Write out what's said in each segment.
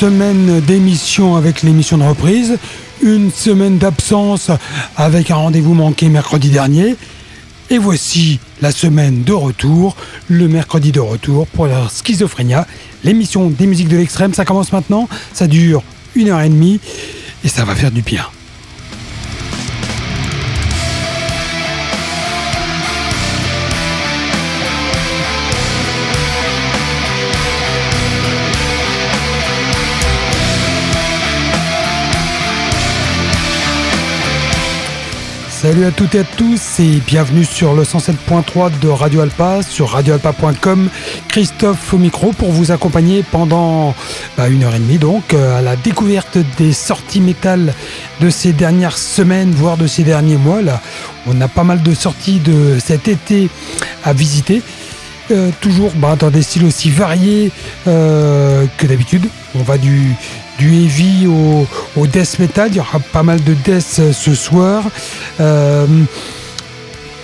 semaine d'émission avec l'émission de reprise, une semaine d'absence avec un rendez-vous manqué mercredi dernier. Et voici la semaine de retour, le mercredi de retour pour la schizophrénia, l'émission des musiques de l'extrême. Ça commence maintenant, ça dure une heure et demie et ça va faire du bien. Salut à toutes et à tous et bienvenue sur le 107.3 de Radio Alpa, sur radioalpa.com. Christophe au micro pour vous accompagner pendant bah, une heure et demie donc euh, à la découverte des sorties métal de ces dernières semaines, voire de ces derniers mois. Là, on a pas mal de sorties de cet été à visiter. Euh, toujours bah, dans des styles aussi variés euh, que d'habitude. On va du, du heavy au, death metal. Il y aura pas mal de death euh, ce soir. Euh,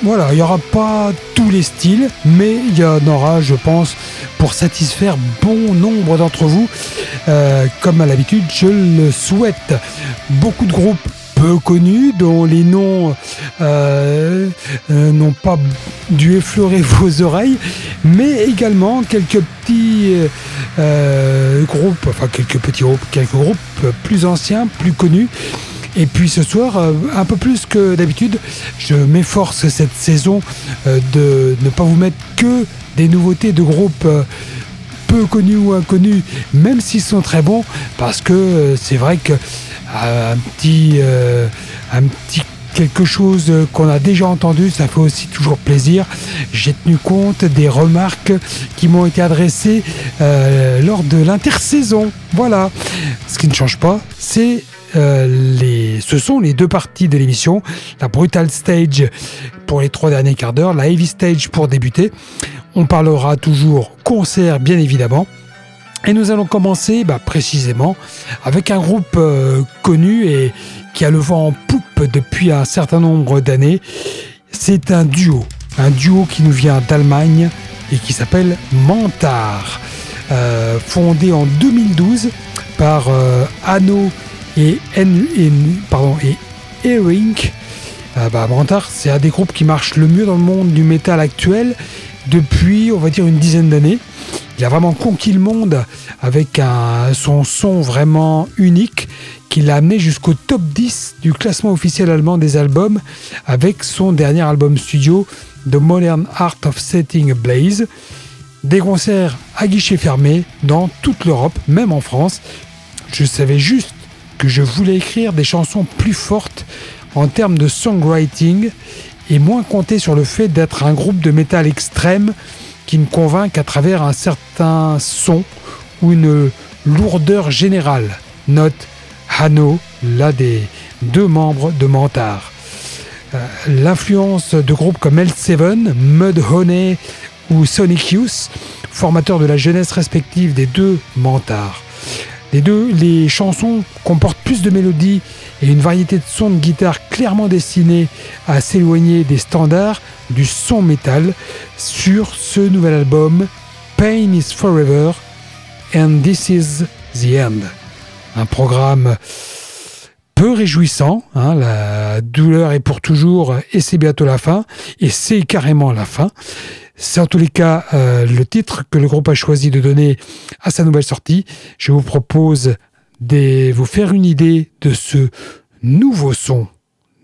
voilà, il n'y aura pas tous les styles, mais il y en aura, je pense, pour satisfaire bon nombre d'entre vous. Euh, comme à l'habitude, je le souhaite. Beaucoup de groupes peu connus, dont les noms n'ont pas dû effleurer vos oreilles, mais également quelques petits euh, groupes, enfin quelques petits groupes, quelques groupes plus anciens, plus connus. Et puis ce soir, un peu plus que d'habitude, je m'efforce cette saison de ne pas vous mettre que des nouveautés de groupes peu connus ou inconnus, même s'ils sont très bons, parce que c'est vrai que un petit, euh, un petit quelque chose qu'on a déjà entendu, ça fait aussi toujours plaisir. J'ai tenu compte des remarques qui m'ont été adressées euh, lors de l'intersaison. Voilà. Ce qui ne change pas, c'est euh, les, ce sont les deux parties de l'émission. La Brutal Stage pour les trois derniers quarts d'heure, la Heavy Stage pour débuter. On parlera toujours concert, bien évidemment. Et nous allons commencer bah, précisément avec un groupe euh, connu et qui a le vent en poupe depuis un certain nombre d'années. C'est un duo, un duo qui nous vient d'Allemagne et qui s'appelle Mantar, euh, fondé en 2012 par euh, Anno et, N, Erink. Bah, Mantar, c'est un des groupes qui marche le mieux dans le monde du métal actuel depuis, on va dire, une dizaine d'années. Il a vraiment conquis le monde avec son son vraiment unique qui l'a amené jusqu'au top 10 du classement officiel allemand des albums avec son dernier album studio The Modern Art of Setting Blaze. Des concerts à guichet fermé dans toute l'Europe, même en France. Je savais juste que je voulais écrire des chansons plus fortes en termes de songwriting et moins compter sur le fait d'être un groupe de métal extrême qui me convainc qu'à travers un certain son ou une lourdeur générale. Note Hano, l'un des deux membres de Mentar. Euh, l'influence de groupes comme L7, Mudhoney ou Sonic Youth, formateurs de la jeunesse respective des deux Mentards. Les deux, les chansons comportent plus de mélodies et une variété de sons de guitare clairement destinés à s'éloigner des standards du son métal sur ce nouvel album Pain is Forever and This is the End. Un programme peu réjouissant, hein, la douleur est pour toujours et c'est bientôt la fin, et c'est carrément la fin. C'est en tous les cas euh, le titre que le groupe a choisi de donner à sa nouvelle sortie. Je vous propose de vous faire une idée de ce nouveau son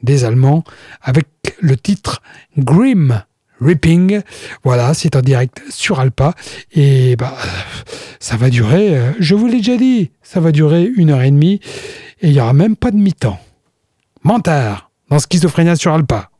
des Allemands avec le titre Grim Ripping. Voilà, c'est en direct sur Alpa. Et bah, ça va durer, euh, je vous l'ai déjà dit, ça va durer une heure et demie. Et il n'y aura même pas de mi-temps. Mentard dans Schizophrénia sur Alpa.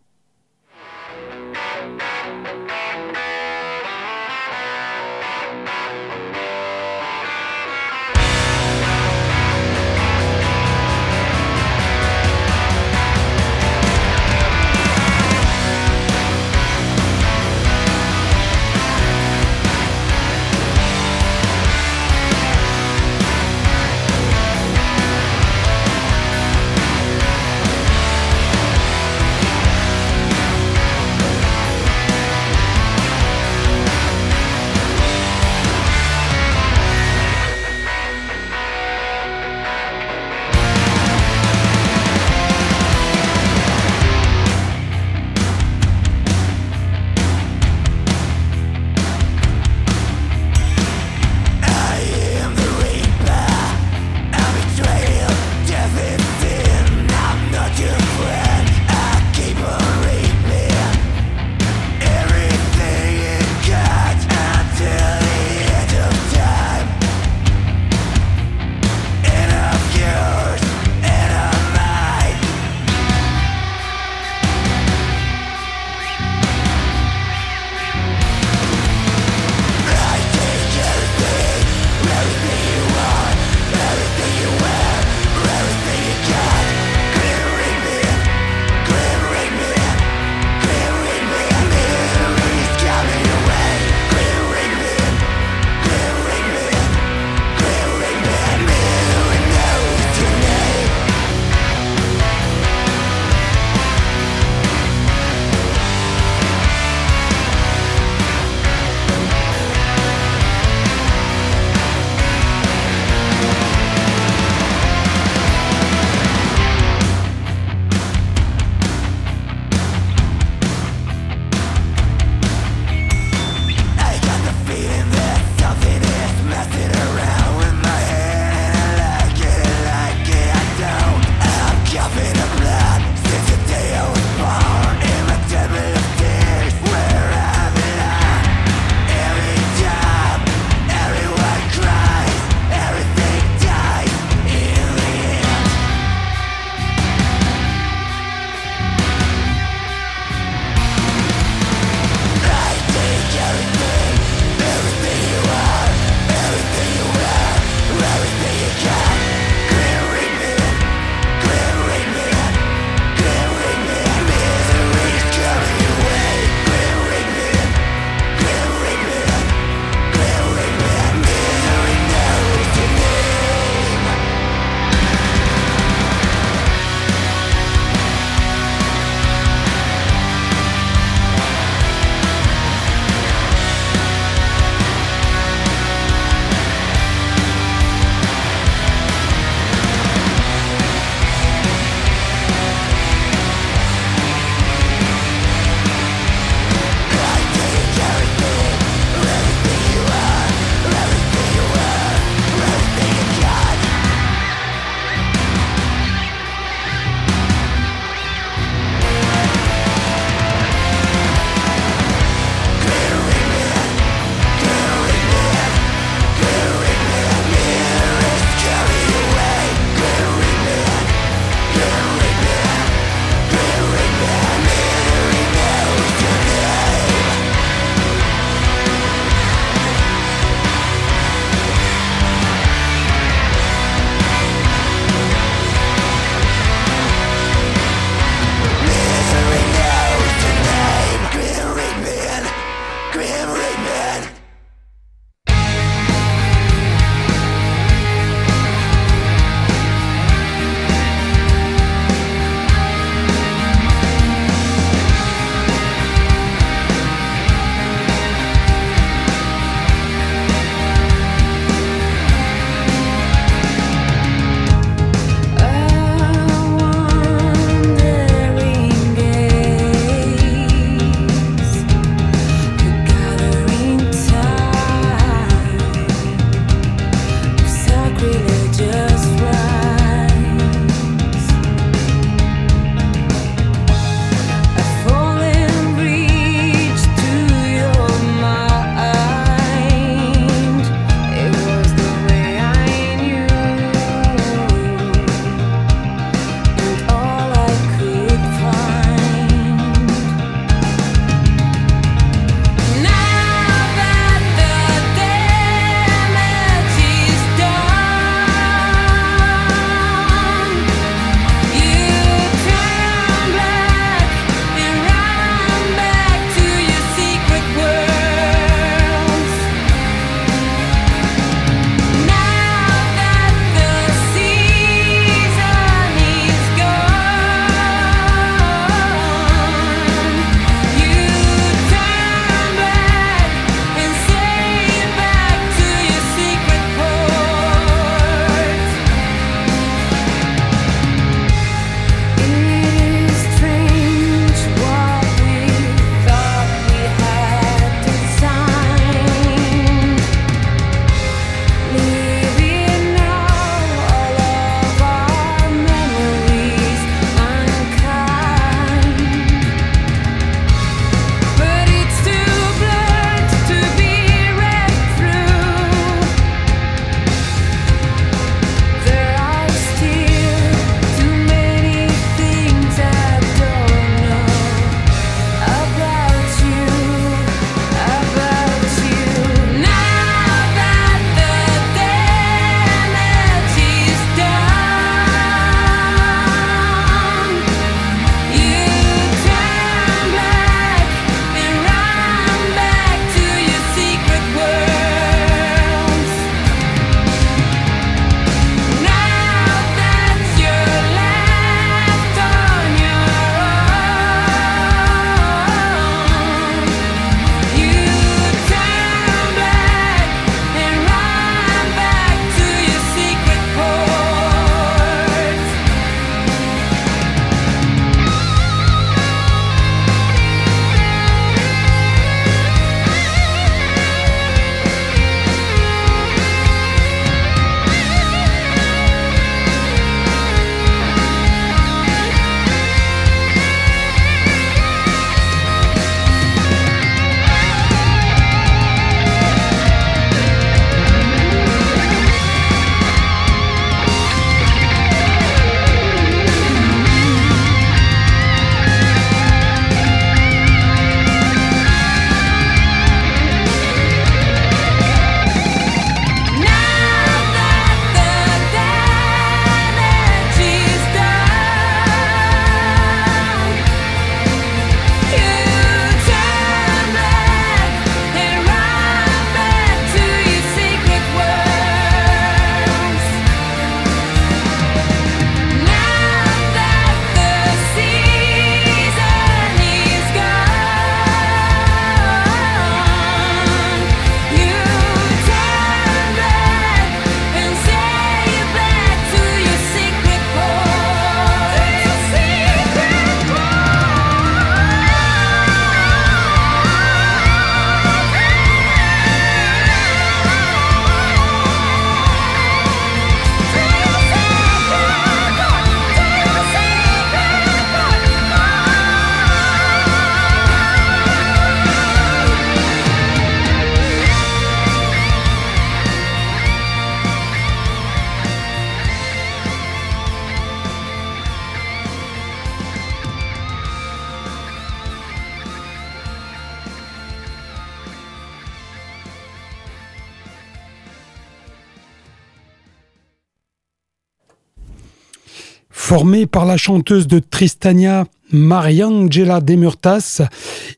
Formé par la chanteuse de Tristania Mariangela Demurtas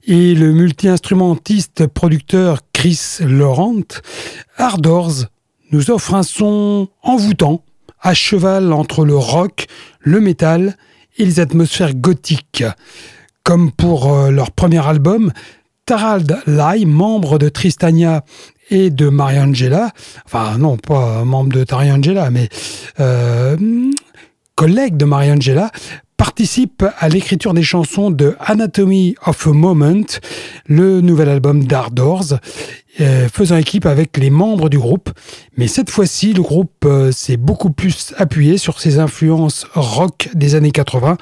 et le multi-instrumentiste producteur Chris Laurent, Ardors nous offre un son envoûtant, à cheval entre le rock, le métal et les atmosphères gothiques. Comme pour euh, leur premier album, Tarald Lai, membre de Tristania et de Mariangela, enfin non, pas membre de Tariangela, mais euh, collègue de Mariangela, participe à l'écriture des chansons de Anatomy of a Moment, le nouvel album d'Ardors, euh, faisant équipe avec les membres du groupe. Mais cette fois-ci, le groupe euh, s'est beaucoup plus appuyé sur ses influences rock des années 80,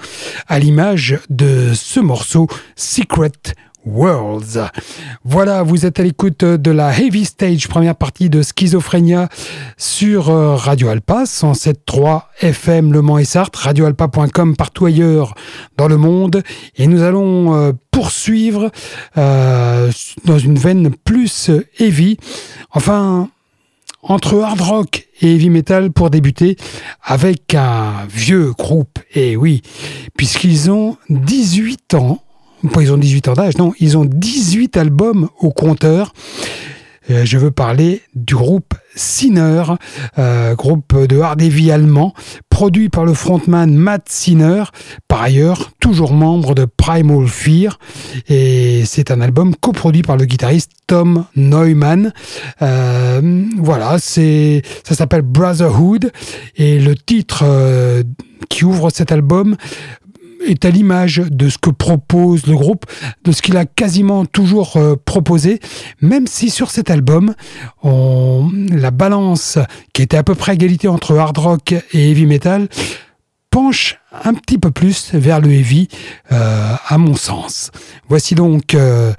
à l'image de ce morceau Secret Worlds. Voilà, vous êtes à l'écoute de la Heavy Stage, première partie de Schizophrénia sur euh, Radio Alpa, 107.3 FM Le Mans et Sarthe, radioalpa.com partout ailleurs dans le monde. Et nous allons euh, poursuivre euh, dans une veine plus heavy. Enfin, entre hard rock et heavy metal pour débuter avec un vieux groupe. Et oui, puisqu'ils ont 18 ans ils ont 18 ans d'âge, non, ils ont 18 albums au compteur. Euh, je veux parler du groupe Sinner, euh, groupe de hard heavy allemand, produit par le frontman Matt Sinner, par ailleurs toujours membre de Primal Fear. Et c'est un album coproduit par le guitariste Tom Neumann. Euh, voilà, ça s'appelle Brotherhood et le titre qui ouvre cet album est à l'image de ce que propose le groupe, de ce qu'il a quasiment toujours euh, proposé, même si sur cet album, la balance qui était à peu près égalité entre hard rock et heavy metal penche un petit peu plus vers le heavy, euh, à mon sens. Voici donc euh,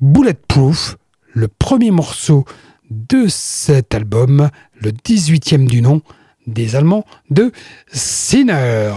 Bulletproof, le premier morceau de cet album, le 18e du nom des Allemands de Sinner.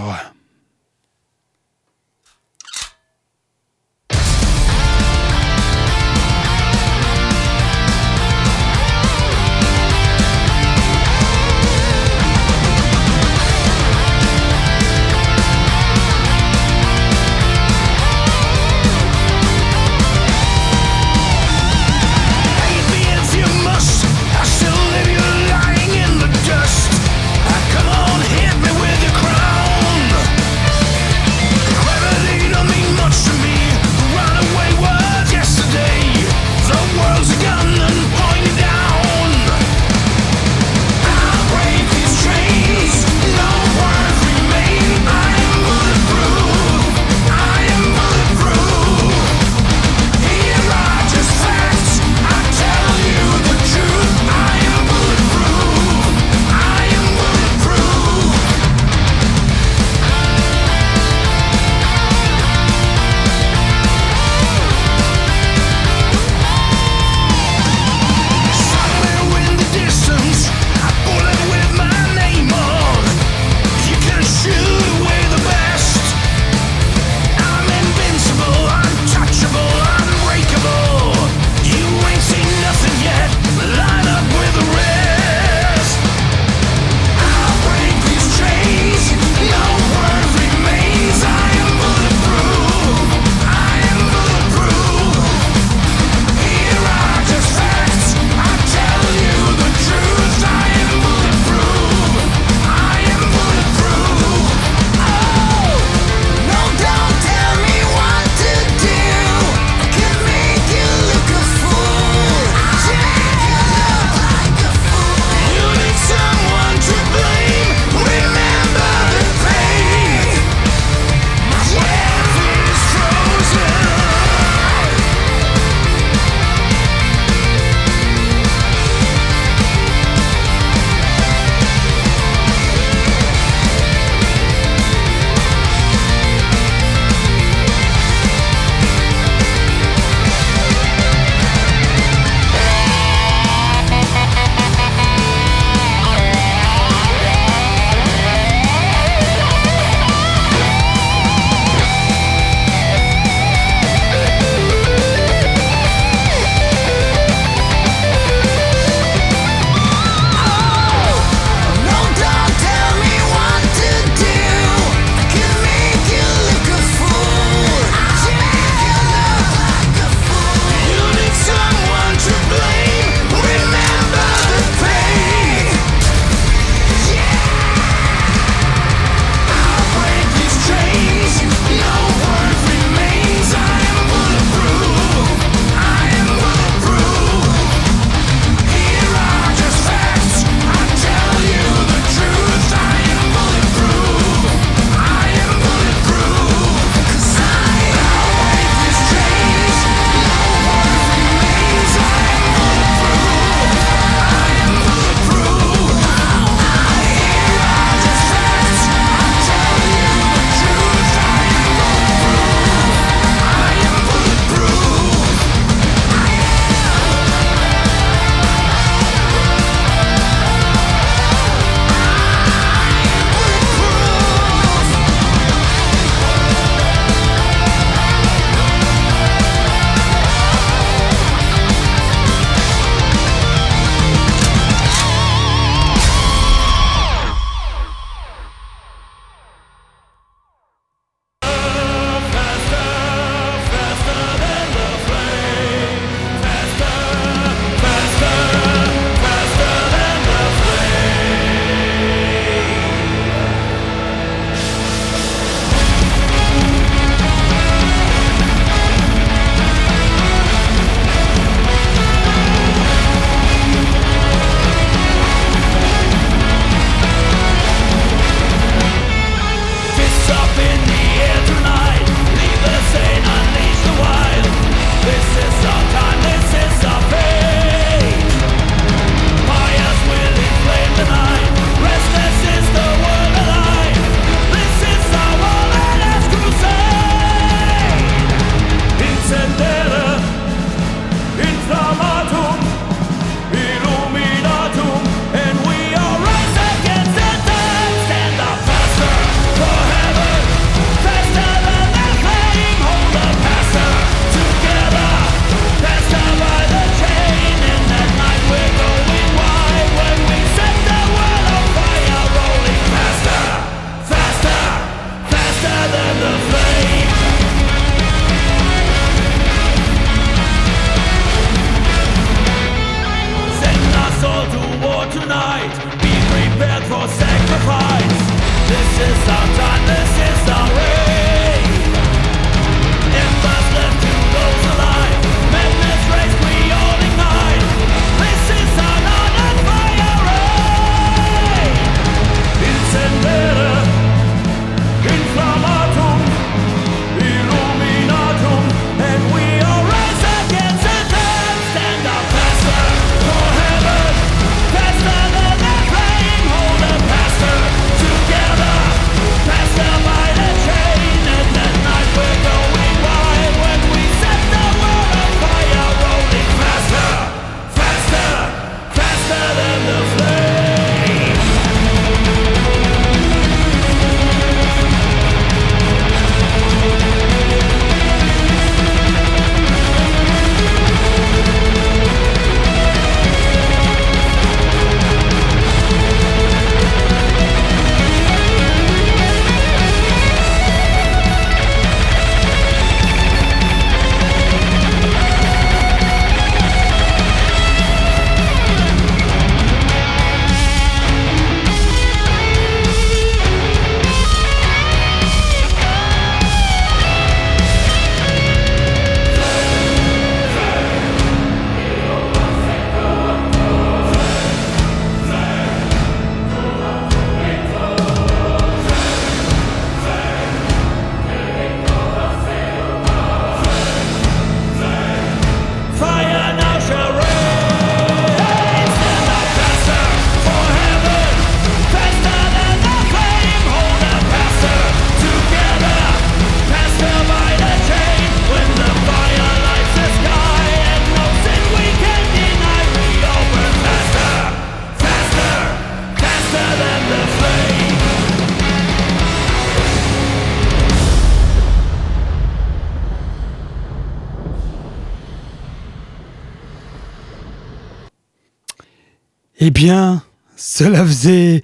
Eh bien, cela faisait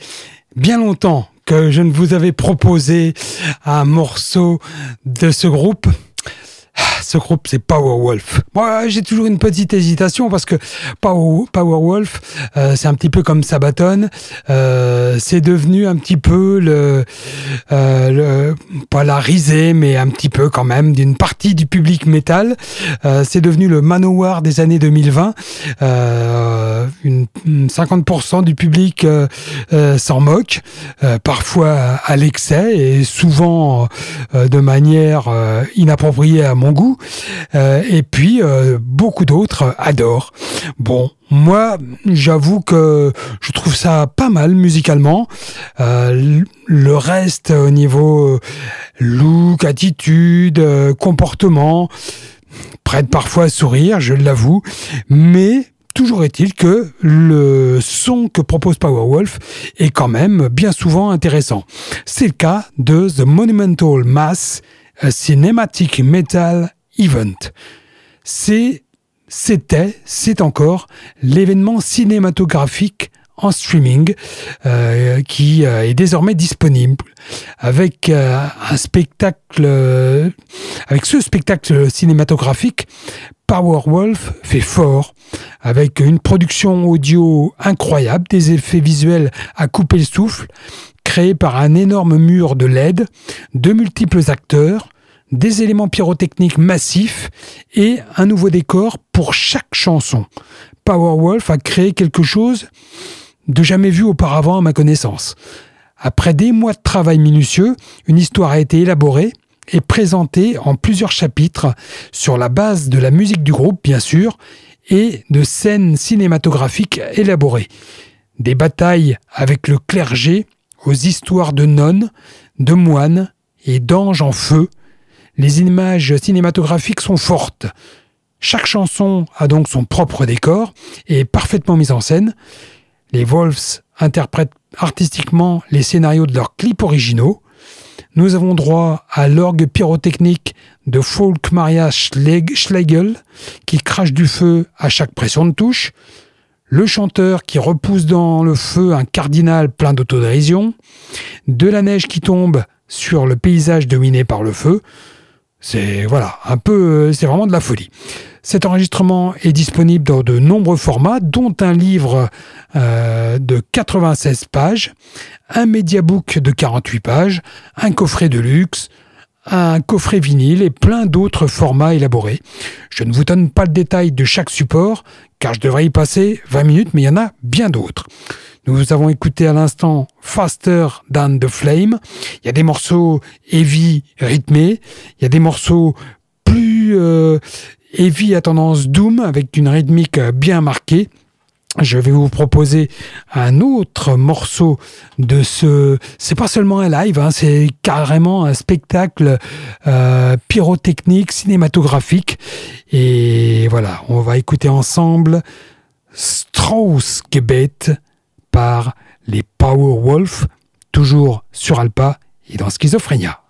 bien longtemps que je ne vous avais proposé un morceau de ce groupe ce groupe, c'est Powerwolf. Moi, j'ai toujours une petite hésitation parce que Power, Powerwolf, euh, c'est un petit peu comme Sabaton. Euh, c'est devenu un petit peu le, euh, le, pas la risée, mais un petit peu quand même d'une partie du public métal. Euh, c'est devenu le Manowar des années 2020. Euh, une, 50% du public euh, s'en moque, parfois à l'excès et souvent de manière inappropriée à mon goût. Euh, et puis, euh, beaucoup d'autres adorent. Bon, moi, j'avoue que je trouve ça pas mal musicalement. Euh, le reste, au niveau look, attitude, comportement, prête parfois à sourire, je l'avoue. Mais toujours est-il que le son que propose Powerwolf est quand même bien souvent intéressant. C'est le cas de The Monumental Mass, Cinematic Metal Event. C'est, c'était, c'est encore l'événement cinématographique en streaming euh, qui euh, est désormais disponible avec euh, un spectacle avec ce spectacle cinématographique Powerwolf fait fort avec une production audio incroyable, des effets visuels à couper le souffle, créés par un énorme mur de LED, de multiples acteurs, des éléments pyrotechniques massifs et un nouveau décor pour chaque chanson. Powerwolf a créé quelque chose de jamais vu auparavant à ma connaissance. Après des mois de travail minutieux, une histoire a été élaborée et présentée en plusieurs chapitres sur la base de la musique du groupe, bien sûr, et de scènes cinématographiques élaborées. Des batailles avec le clergé aux histoires de nonnes, de moines et d'anges en feu les images cinématographiques sont fortes. Chaque chanson a donc son propre décor et est parfaitement mise en scène. Les Wolves interprètent artistiquement les scénarios de leurs clips originaux. Nous avons droit à l'orgue pyrotechnique de Folk Maria Schlegel qui crache du feu à chaque pression de touche, le chanteur qui repousse dans le feu un cardinal plein d'autodérision, de la neige qui tombe sur le paysage dominé par le feu, c'est voilà, un peu, euh, c'est vraiment de la folie. Cet enregistrement est disponible dans de nombreux formats, dont un livre euh, de 96 pages, un mediabook de 48 pages, un coffret de luxe, un coffret vinyle et plein d'autres formats élaborés. Je ne vous donne pas le détail de chaque support, car je devrais y passer 20 minutes, mais il y en a bien d'autres. Nous avons écouté à l'instant Faster Than the Flame. Il y a des morceaux heavy rythmés, il y a des morceaux plus euh, heavy à tendance doom avec une rythmique bien marquée. Je vais vous proposer un autre morceau de ce. C'est pas seulement un live, hein, c'est carrément un spectacle euh, pyrotechnique, cinématographique. Et voilà, on va écouter ensemble Strauss-Gebet par les Powerwolf, toujours sur Alpa et dans Schizophrénia.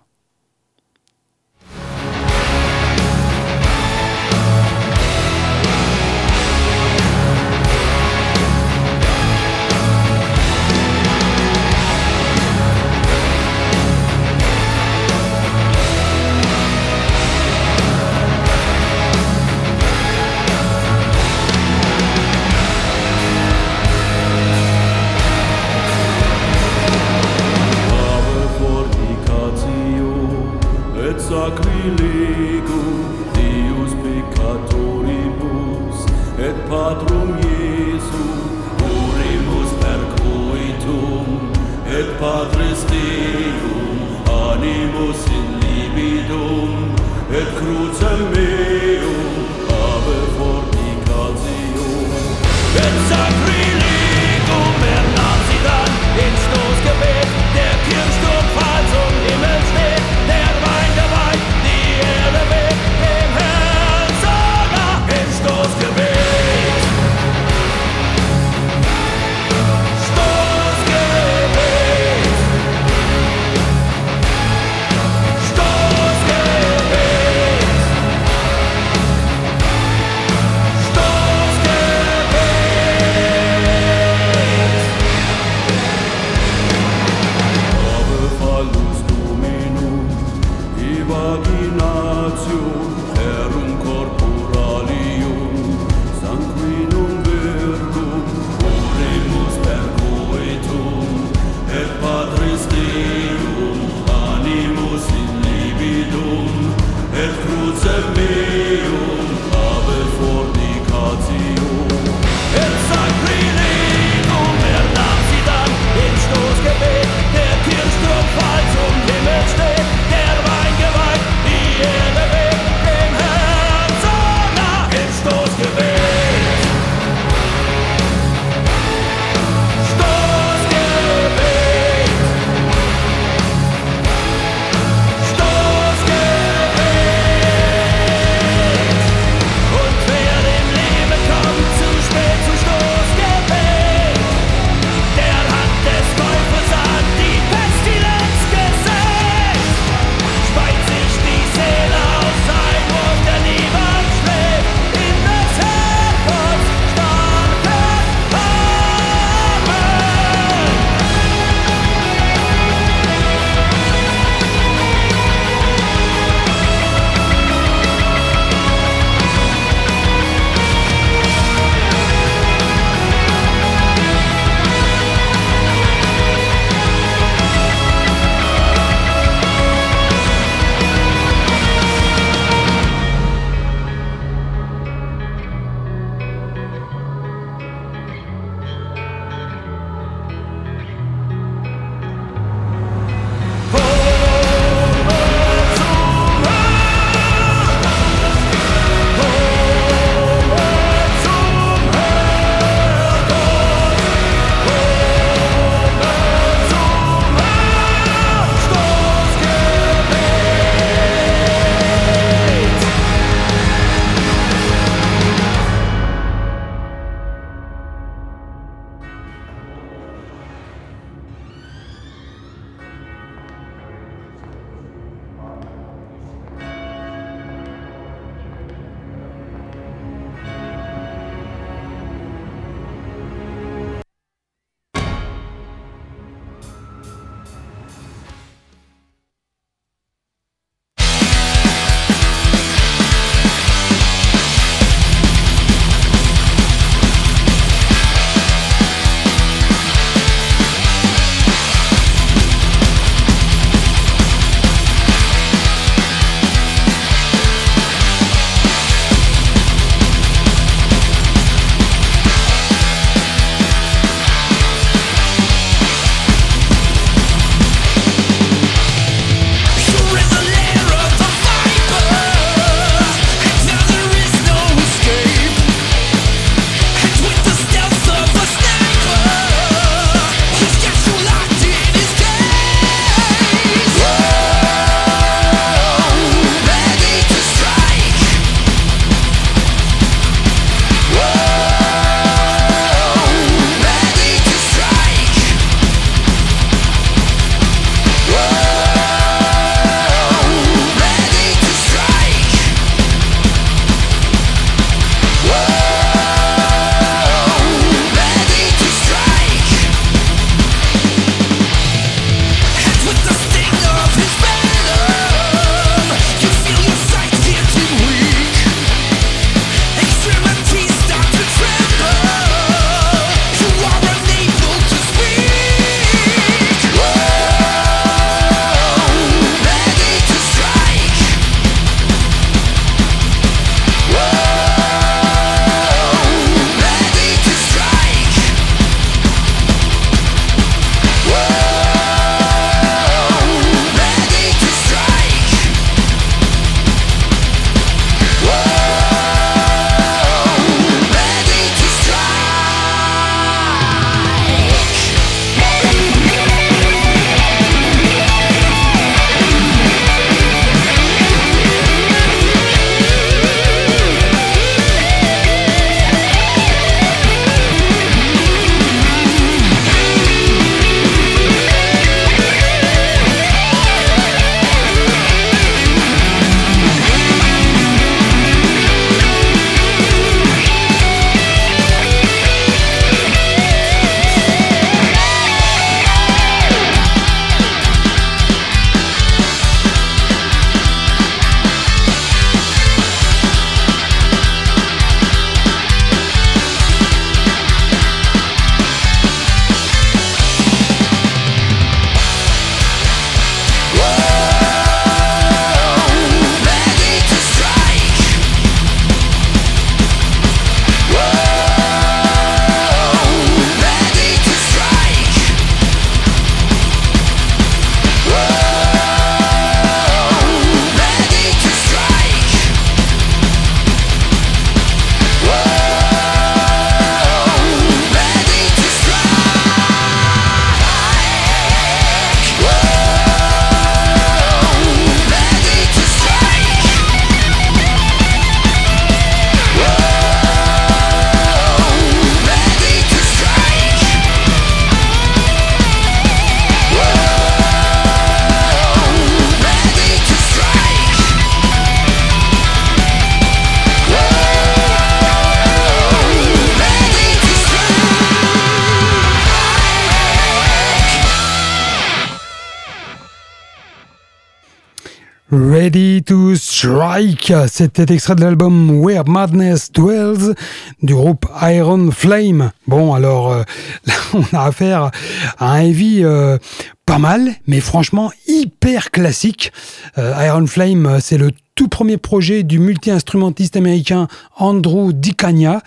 C'était extrait de l'album Where Madness Dwells du groupe Iron Flame. Bon, alors euh, on a affaire à un heavy euh, pas mal, mais franchement hyper classique. Euh, Iron Flame, c'est le tout premier projet du multi-instrumentiste américain Andrew Dicania,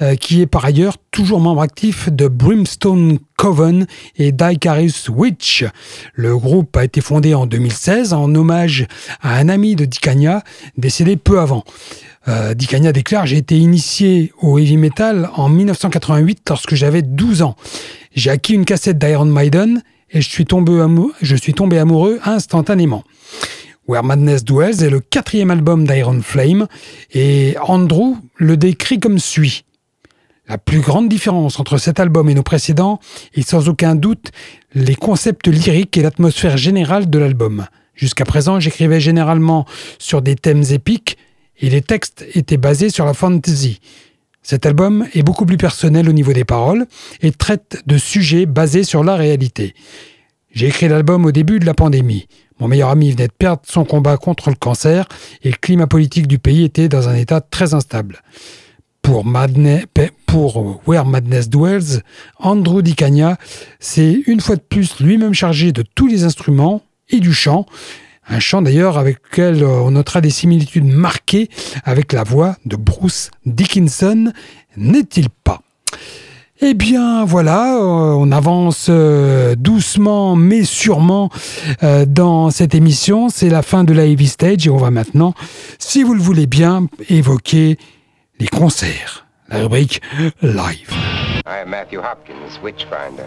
euh, qui est par ailleurs toujours membre actif de Brimstone Coven et Dicarius Witch. Le groupe a été fondé en 2016 en hommage à un ami de Dicania décédé peu avant. Euh, déclare J'ai été initié au heavy metal en 1988 lorsque j'avais 12 ans. J'ai acquis une cassette d'Iron Maiden et je suis tombé amoureux instantanément. Where Madness Dwells est le quatrième album d'Iron Flame et Andrew le décrit comme suit. La plus grande différence entre cet album et nos précédents est sans aucun doute les concepts lyriques et l'atmosphère générale de l'album. Jusqu'à présent, j'écrivais généralement sur des thèmes épiques et les textes étaient basés sur la fantasy. Cet album est beaucoup plus personnel au niveau des paroles et traite de sujets basés sur la réalité. J'ai écrit l'album au début de la pandémie. Mon meilleur ami venait de perdre son combat contre le cancer et le climat politique du pays était dans un état très instable. Pour, Where Madness Dwells, Andrew Dicagna s'est une fois de plus lui-même chargé de tous les instruments et du chant, un chant d'ailleurs avec lequel on notera des similitudes marquées avec la voix de Bruce Dickinson, n'est-il pas? Eh bien voilà, euh, on avance euh, doucement mais sûrement euh, dans cette émission. C'est la fin de la Heavy Stage et on va maintenant, si vous le voulez bien, évoquer les concerts. La rubrique live. Matthew Hopkins, Witchfinder.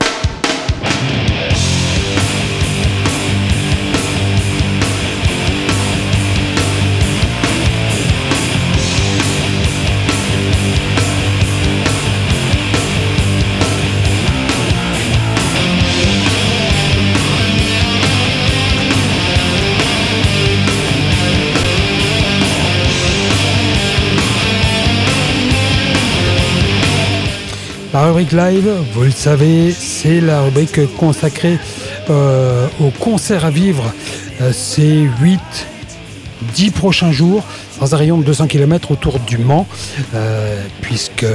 La rubrique live, vous le savez, c'est la rubrique consacrée euh, au concert à vivre euh, ces 8, 10 prochains jours dans un rayon de 200 km autour du Mans, euh, puisque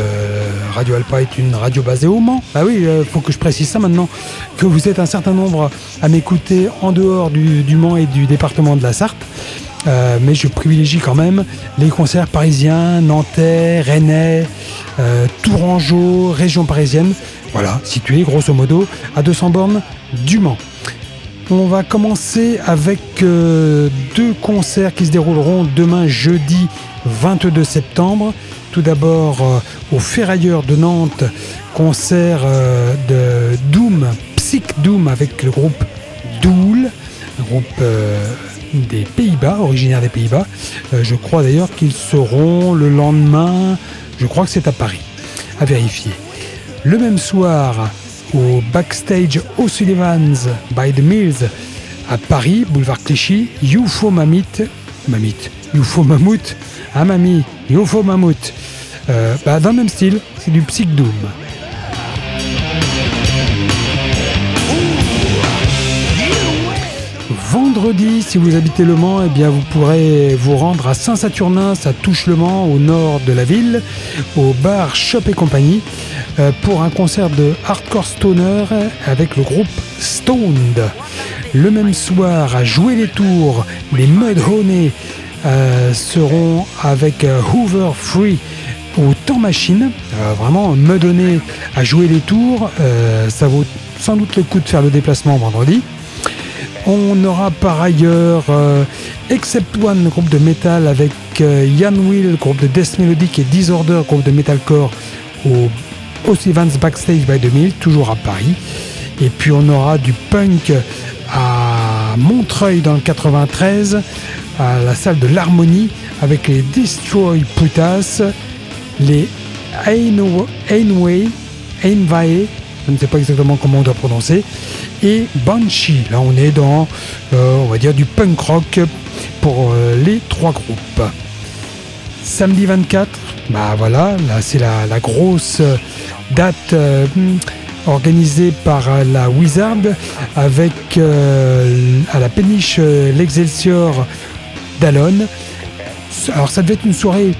Radio Alpa est une radio basée au Mans. Bah oui, il faut que je précise ça maintenant, que vous êtes un certain nombre à m'écouter en dehors du, du Mans et du département de la Sarthe. Euh, mais je privilégie quand même les concerts parisiens, nantais, rennais, euh, tourangeau, région parisienne. Voilà, situés grosso modo à 200 bornes du Mans. On va commencer avec euh, deux concerts qui se dérouleront demain jeudi 22 septembre. Tout d'abord au Ferrailleur de Nantes, concert de Doom, Psych Doom avec le groupe Doul, groupe des Pays-Bas, originaires des Pays-Bas. Euh, je crois d'ailleurs qu'ils seront le lendemain, je crois que c'est à Paris, à vérifier. Le même soir, au backstage O'Sullivan's by the Mills à Paris, boulevard Clichy, UFO Mamit, Mamit, UFO Mammouth, un Mamie, UFO Mammouth, euh, bah, dans le même style, c'est du Psych. Vendredi, si vous habitez Le Mans, eh bien vous pourrez vous rendre à Saint-Saturnin, ça touche Le Mans, au nord de la ville, au bar Shop et compagnie, euh, pour un concert de hardcore stoner avec le groupe Stoned. Le même soir, à jouer les tours, les Mudhoney euh, seront avec euh, Hoover Free au temps machine. vraiment, Mudhoney à jouer les tours, ça vaut sans doute le coup de faire le déplacement vendredi. On aura par ailleurs euh, Except One, groupe de métal avec euh, Ian Will, groupe de death melodic et Disorder, groupe de metalcore au O'Sullivan's Backstage by 2000, toujours à Paris. Et puis on aura du punk à Montreuil dans le 93, à la salle de l'Harmonie avec les Destroy Putas, les Ainway, Ainvae, je ne sais pas exactement comment on doit prononcer, et Banshee. Là, on est dans, euh, va dire, du punk rock pour euh, les trois groupes. Samedi 24, bah voilà, là c'est la, grosse date euh, organisée par la Wizard avec à la péniche l'Excelsior Dallon. Alors ça devait être une soirée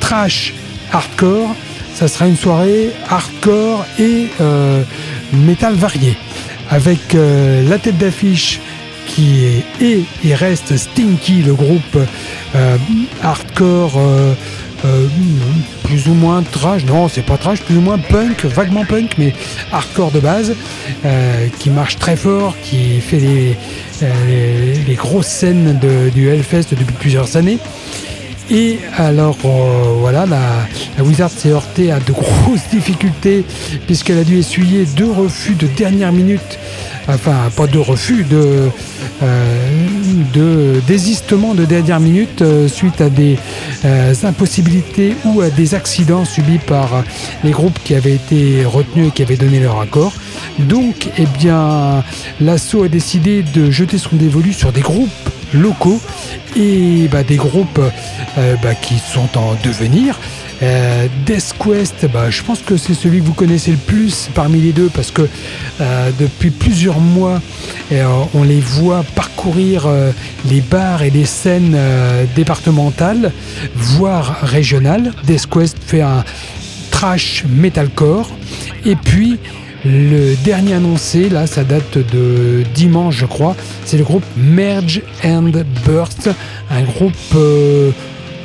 trash hardcore, ça sera une soirée hardcore et euh, métal varié, avec euh, la tête d'affiche qui est et reste Stinky, le groupe euh, hardcore plus ou moins trash, non c'est pas trash, plus ou moins punk, vaguement punk, mais hardcore de base, qui marche très fort, qui fait les, grosses scènes du Hellfest depuis plusieurs années. Et alors euh, voilà, la, Wizard s'est heurtée à de grosses difficultés puisqu'elle a dû essuyer deux refus de dernière minute, enfin pas deux refus, de, euh, de désistement de dernière minute euh, suite à des impossibilités ou à des accidents subis par les groupes qui avaient été retenus et qui avaient donné leur accord. Donc, eh bien, l'assaut a décidé de jeter son dévolu sur des groupes locaux et bah, des groupes euh, bah, qui sont en devenir. Euh, bah, je pense que c'est celui que vous connaissez le plus parmi les deux parce que euh, depuis plusieurs mois, on les voit parcourir les bars et les scènes départementales, voire régionales. Death Quest fait un trash metalcore. Et puis, le dernier annoncé, là, ça date de dimanche, je crois. C'est le groupe Merge and Burst, un groupe euh,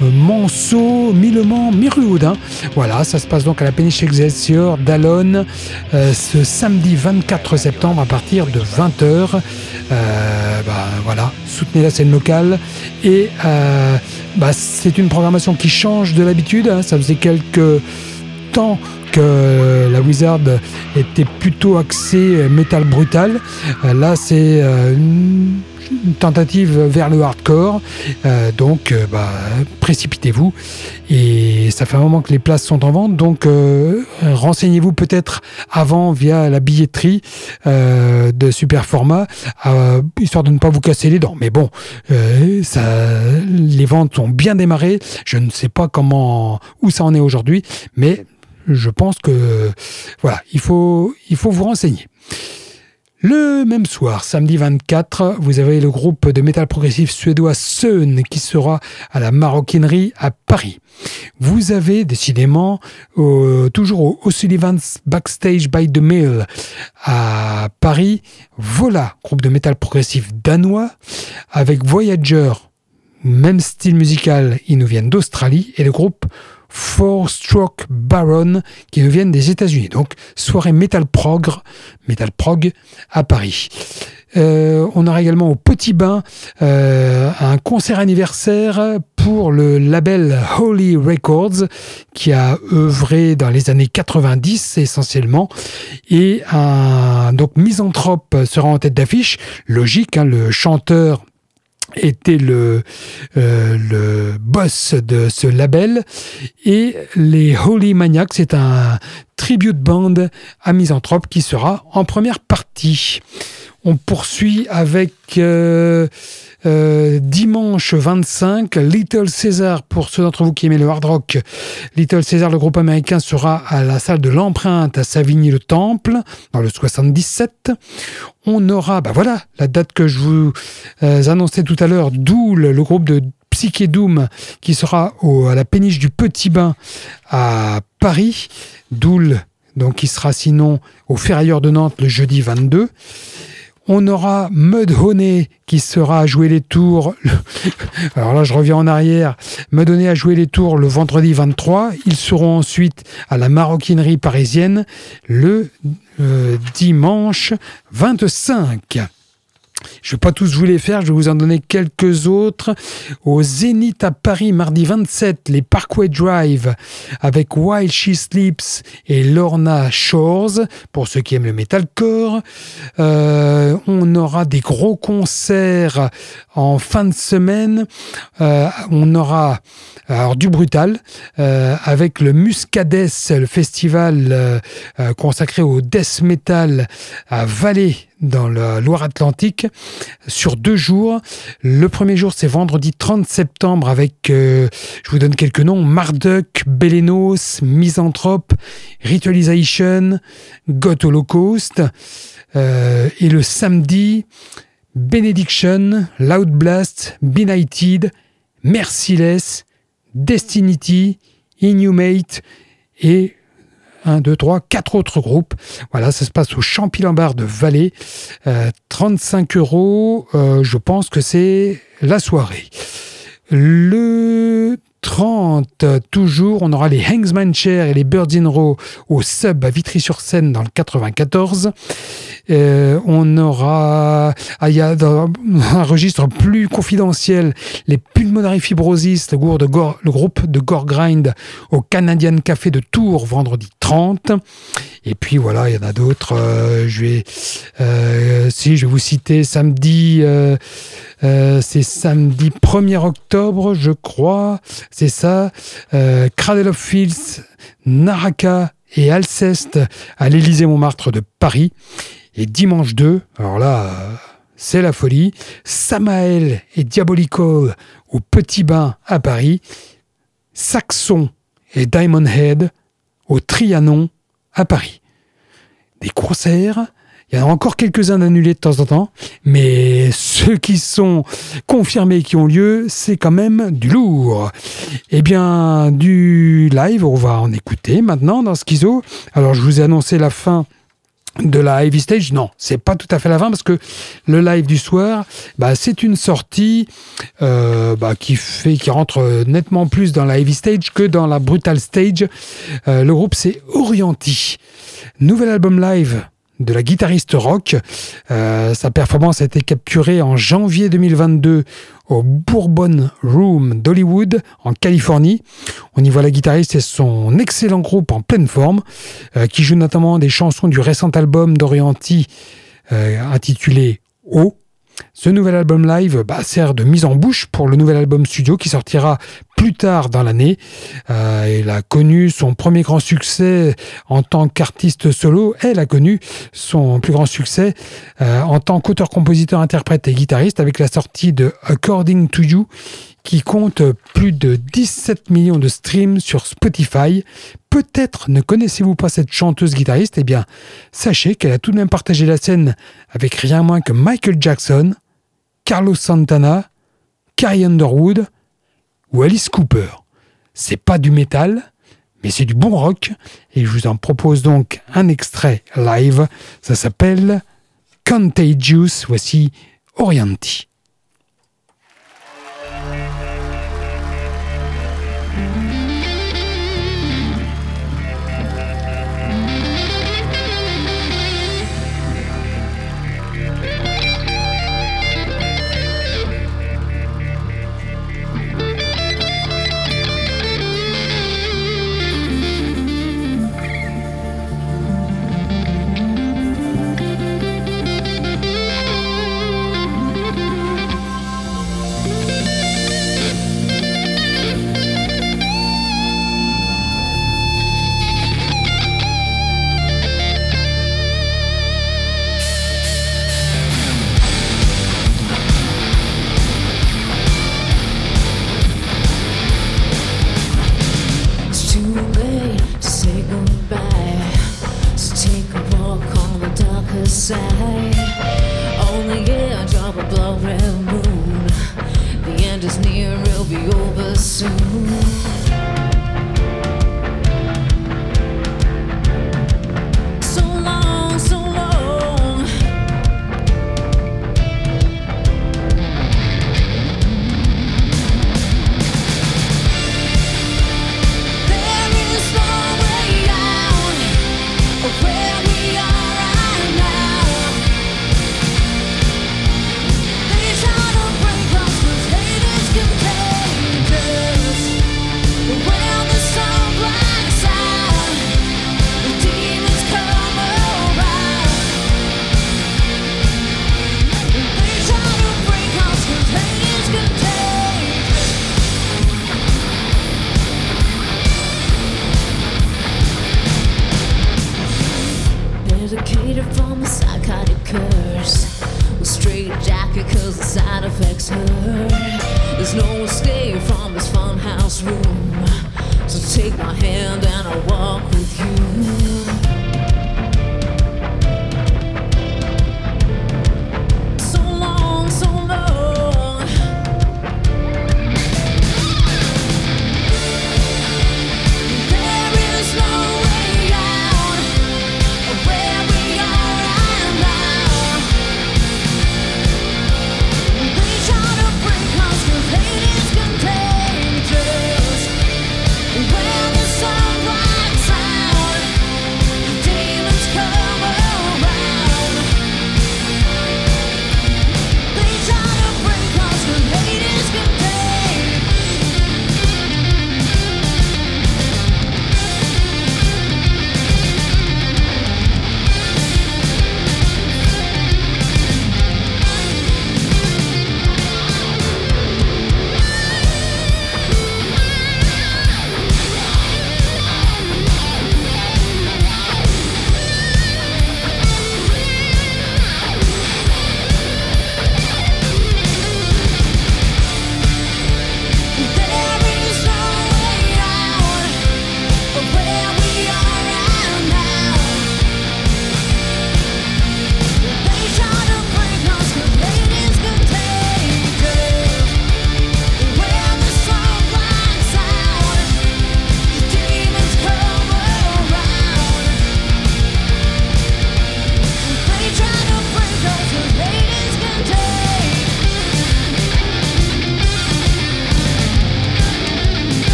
Monceau, Millement, Miruoudin. Voilà, ça se passe donc à la péniche Excelsior d'Alonne euh, ce samedi 24 septembre à partir de 20h. Euh, bah, voilà, soutenez la scène locale. Et bah, c'est une programmation qui change de l'habitude. Hein. Ça faisait quelques temps que la Wizard était plutôt axée métal brutal. Euh, là, c'est euh, une tentative vers le hardcore. Euh, donc, bah, précipitez-vous. Et ça fait un moment que les places sont en vente. Donc, renseignez-vous peut-être avant via la billetterie de super format, histoire de ne pas vous casser les dents. Mais bon, ça, les ventes ont bien démarré. Je ne sais pas comment, où ça en est aujourd'hui, mais je pense que voilà, il faut, vous renseigner. Le même soir, samedi 24, vous avez le groupe de métal progressif suédois Seun qui sera à la maroquinerie à Paris. Vous avez décidément toujours au O'Sullivan's Backstage by the Mill à Paris, Vola, groupe de métal progressif danois, avec Voyager, même style musical, ils nous viennent d'Australie, et le groupe Four Stroke Baron qui viennent des États-Unis. Donc soirée Metal Prog, Metal Prog à Paris. Euh, on aura également au Petit Bain euh, un concert anniversaire pour le label Holy Records qui a œuvré dans les années 90 essentiellement et un donc Misanthrope sera en tête d'affiche logique hein, le chanteur était le, euh, le boss de ce label. Et les Holy Maniacs, c'est un tribute band à Misanthrope qui sera en première partie. On poursuit avec euh, euh, dimanche 25, Little Caesar, pour ceux d'entre vous qui aimez le hard rock, Little Caesar, le groupe américain, sera à la salle de l'empreinte à Savigny-le-Temple, dans le 77. On aura, bah voilà, la date que je vous euh, annonçais tout à l'heure, Doul, le groupe de Psyché Doom, qui sera à la péniche du Petit Bain à Paris. Doul, donc qui sera sinon au Ferrailleur de Nantes le jeudi 22. On aura Mudhoney qui sera à jouer les tours. Alors là, je reviens en arrière. Mudhoney a joué les tours le vendredi 23. Ils seront ensuite à la maroquinerie parisienne le euh, dimanche 25. Je ne vais pas tous vous les faire, je vais vous en donner quelques autres. Au Zénith à Paris, mardi 27, les Parkway Drive avec While She Sleeps et Lorna Shores, pour ceux qui aiment le metalcore. Euh, on aura des gros concerts en fin de semaine. Euh, on aura du brutal euh, avec le Muscades, le festival consacré au death metal à Valais dans la Loire-Atlantique sur deux jours. Le premier jour, c'est vendredi 30 septembre avec, euh, je vous donne quelques noms, Marduk, Belenos, Misanthrope, Ritualization, God Holocaust. Euh, et le samedi, Benediction, Loud Blast, Benighted, Merciless, Destinity, Inhumate et 1, 2, 3, 4 autres groupes. Voilà, ça se passe au Champy-Lambert de Valais. 35 euros, je pense que c'est la soirée. Le 30, toujours, on aura les Hangsman Chair et les Birds in Row au sub à Vitry-sur-Seine dans le 94. Euh, on aura, ah, y a un registre plus confidentiel, les Pulmonary Fibrosis, le, groupe de Gore, Grind au Canadian Café de Tours vendredi 30. Et puis voilà, il y en a d'autres. Euh, je vais, euh, si je vais vous citer samedi, c'est samedi 1er octobre, je crois. C'est ça. Cradle of Fields, Naraka et Alceste à l'Élysée-Montmartre de Paris. Et dimanche 2, alors là, c'est la folie, Samael et Diabolical au Petit Bain à Paris, Saxon et Diamond Head au Trianon à Paris. Des concerts, il y en a encore quelques-uns d'annulés de temps en temps, mais ceux qui sont confirmés qui ont lieu, c'est quand même du lourd. Eh bien, du live, on va en écouter maintenant dans Schizo. Alors, je vous ai annoncé la fin de la Heavy Stage, non, c'est pas tout à fait la fin parce que le live du soir, bah, c'est une sortie euh, bah, qui fait qui rentre nettement plus dans la Heavy Stage que dans la Brutal Stage. Euh, le groupe c'est Orienti. Nouvel album live de la guitariste rock. Euh, sa performance a été capturée en janvier 2022 au Bourbon Room d'Hollywood en Californie. On y voit la guitariste et son excellent groupe en pleine forme, euh, qui joue notamment des chansons du récent album d'Orienti euh, intitulé O. Ce nouvel album live bah, sert de mise en bouche pour le nouvel album studio qui sortira plus tard dans l'année. Euh, elle a connu son premier grand succès en tant qu'artiste solo. Elle a connu son plus grand succès euh, en tant qu'auteur, compositeur, interprète et guitariste avec la sortie de According to You qui compte plus de 17 millions de streams sur Spotify. Peut-être ne connaissez-vous pas cette chanteuse guitariste? Eh bien, sachez qu'elle a tout de même partagé la scène avec rien moins que Michael Jackson, Carlos Santana, Carrie Underwood ou Alice Cooper. C'est pas du métal, mais c'est du bon rock et je vous en propose donc un extrait live. Ça s'appelle Contagious. Voici Orienti.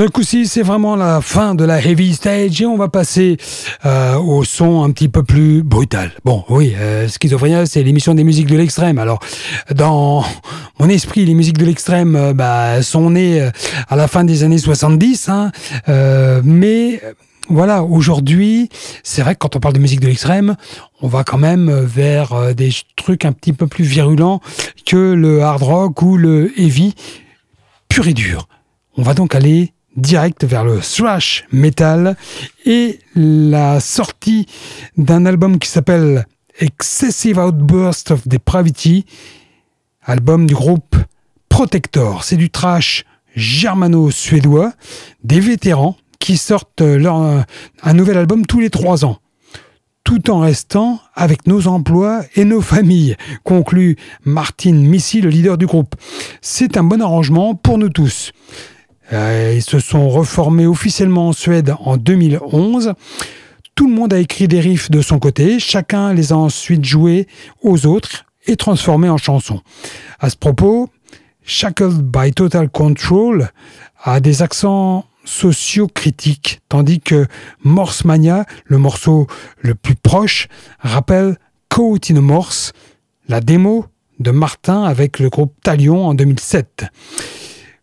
Ce coup-ci, c'est vraiment la fin de la heavy stage et on va passer euh, au son un petit peu plus brutal. Bon, oui, euh, c'est l'émission des musiques de l'extrême. Alors, dans mon esprit, les musiques de l'extrême euh, bah, sont nées euh, à la fin des années 70, hein, mais voilà, aujourd'hui, c'est vrai que quand on parle de musique de l'extrême, on va quand même vers des trucs un petit peu plus virulents que le hard rock ou le heavy pur et dur. On va donc aller direct vers le thrash metal et la sortie d'un album qui s'appelle Excessive Outburst of Depravity, album du groupe Protector. C'est du thrash germano-suédois, des vétérans qui sortent leur, un nouvel album tous les trois ans tout en restant avec nos emplois et nos familles, conclut Martin Missy, le leader du groupe. C'est un bon arrangement pour nous tous. Euh, ils se sont reformés officiellement en Suède en 2011. Tout le monde a écrit des riffs de son côté, chacun les a ensuite joués aux autres et transformés en chansons. À ce propos, Shackled by Total Control a des accents socio-critiques, tandis que Morse Mania, le morceau le plus proche, rappelle Caught in Morse, la démo de Martin avec le groupe Talion en 2007.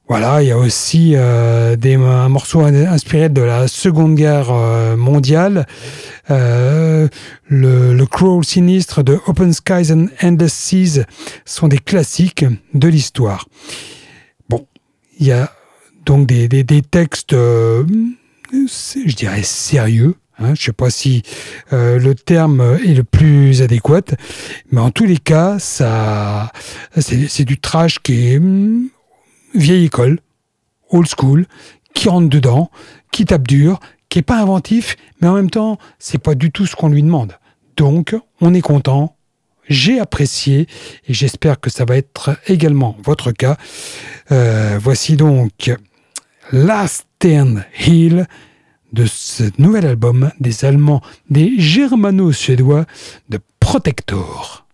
Voilà, il y a aussi euh, des, un morceau inspiré de la Seconde Guerre euh, mondiale, euh, le, le Crawl sinistre de Open Skies and Endless Seas sont des classiques de l'histoire. Bon, il y a donc des, des, des textes, euh, je dirais sérieux. Hein, je ne sais pas si euh, le terme est le plus adéquat, mais en tous les cas, ça, c'est du trash qui est vieille école, old school, qui rentre dedans, qui tape dur, qui est pas inventif, mais en même temps, c'est pas du tout ce qu'on lui demande. Donc, on est content. J'ai apprécié et j'espère que ça va être également votre cas. Euh, voici donc Last Turn Hill de ce nouvel album des Allemands, des Germano-Suédois de Protector.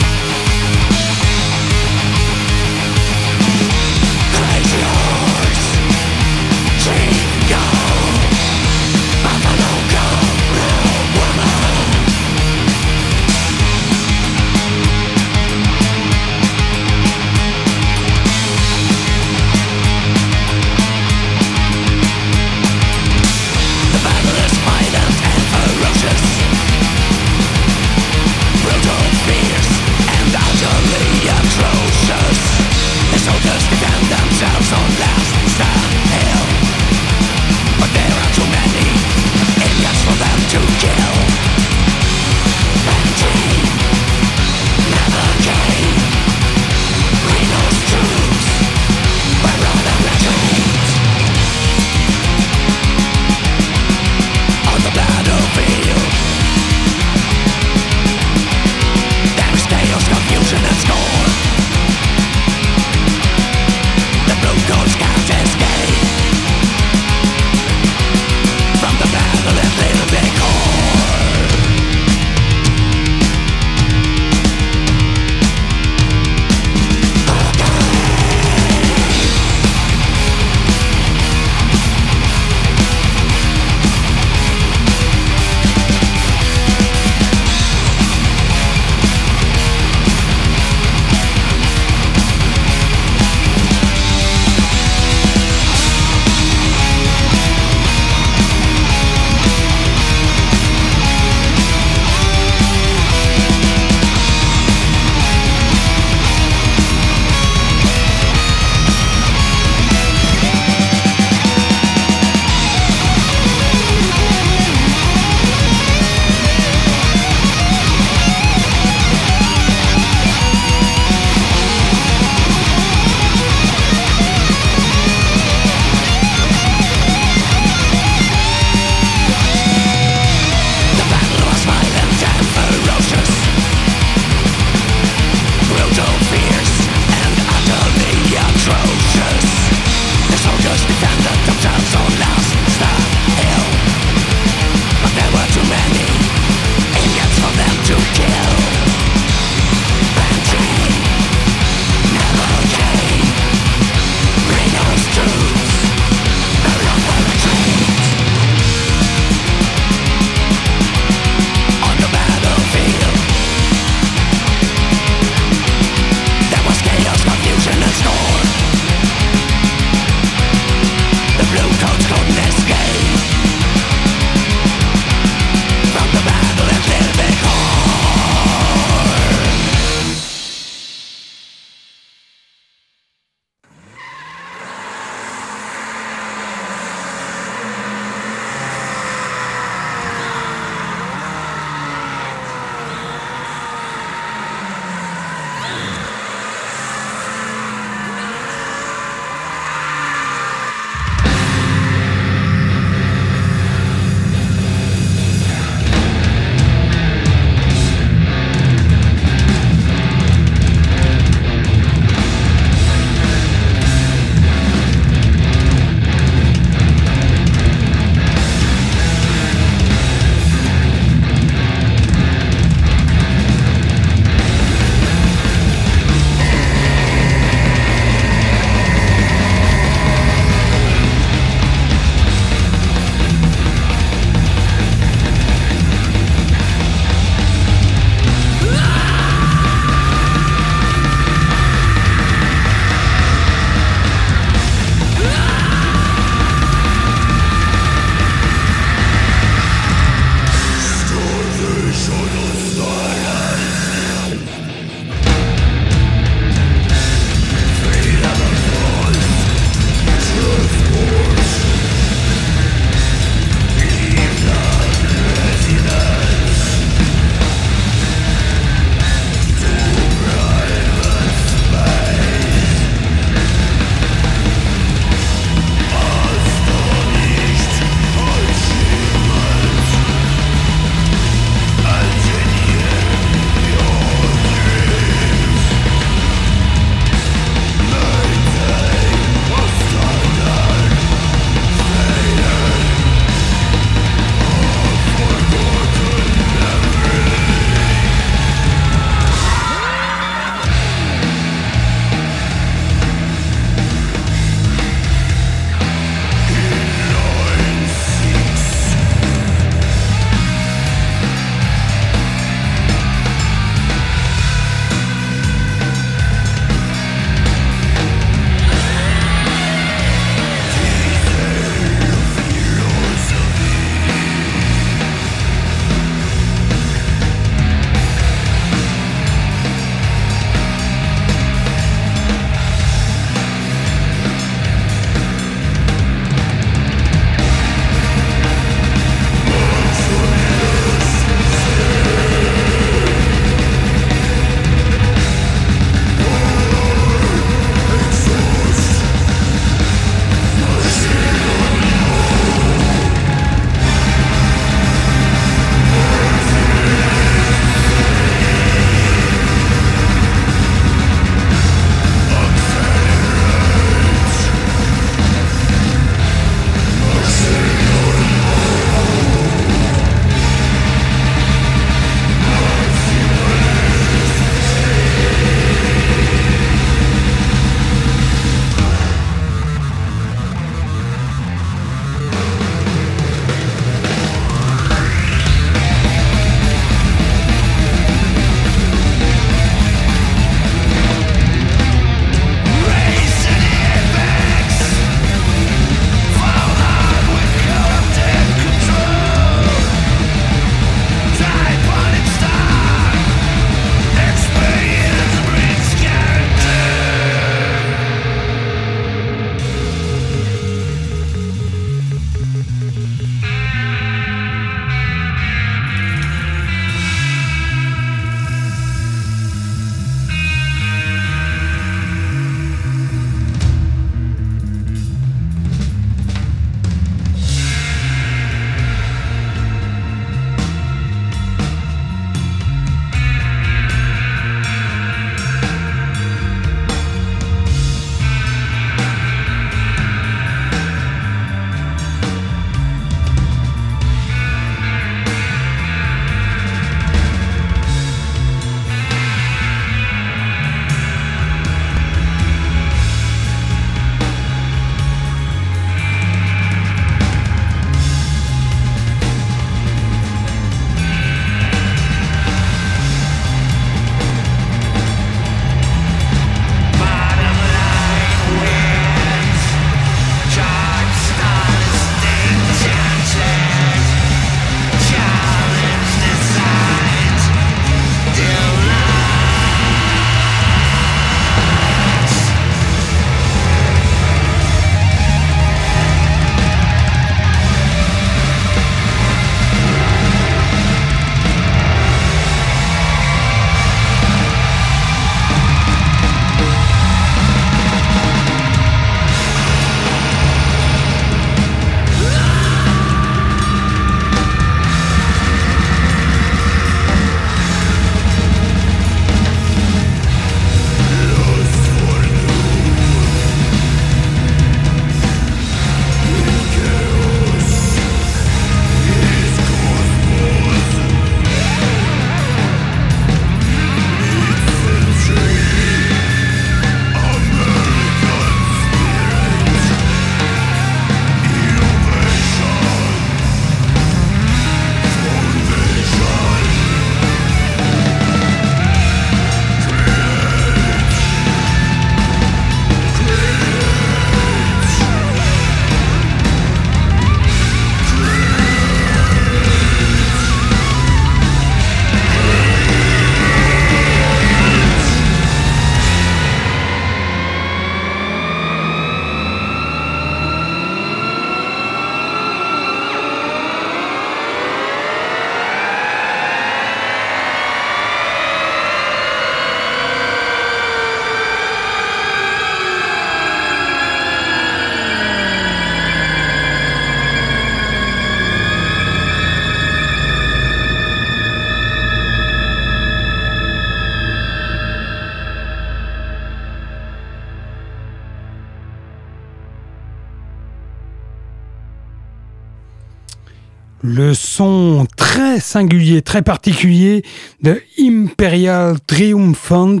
Son très singulier, très particulier de Imperial Triumphant.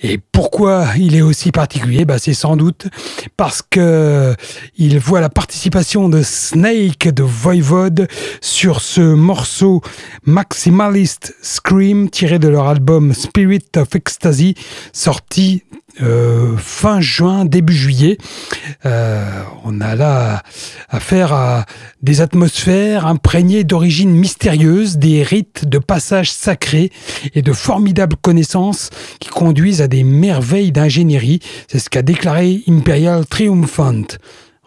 Et pourquoi il est aussi particulier bah, C'est sans doute parce que il voit la participation de Snake de Voivode sur ce morceau Maximalist Scream tiré de leur album Spirit of Ecstasy sorti euh, fin juin, début juillet. Euh, on a là affaire à des atmosphères imprégnées d'origines mystérieuses, des rites de passage sacrés et de formidables connaissances qui conduisent à des merveilles d'ingénierie. C'est ce qu'a déclaré Imperial Triumphant.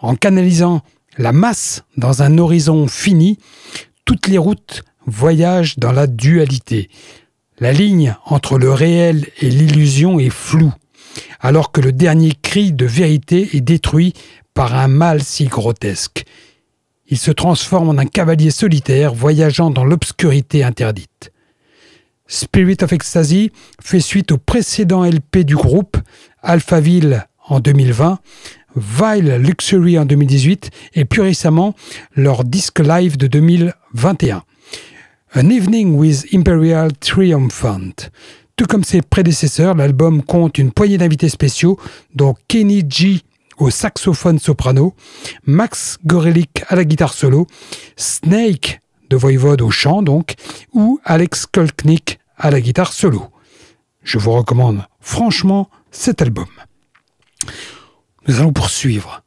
En canalisant la masse dans un horizon fini, toutes les routes voyagent dans la dualité. La ligne entre le réel et l'illusion est floue alors que le dernier cri de vérité est détruit par un mal si grotesque. Il se transforme en un cavalier solitaire voyageant dans l'obscurité interdite. Spirit of Ecstasy fait suite au précédent LP du groupe, Alphaville en 2020, Vile Luxury en 2018 et plus récemment leur disque live de 2021. An Evening with Imperial Triumphant. Tout comme ses prédécesseurs, l'album compte une poignée d'invités spéciaux, dont Kenny G au saxophone soprano, Max Gorelik à la guitare solo, Snake de Voivode au chant donc, ou Alex Kolknik à la guitare solo. Je vous recommande franchement cet album. Nous allons poursuivre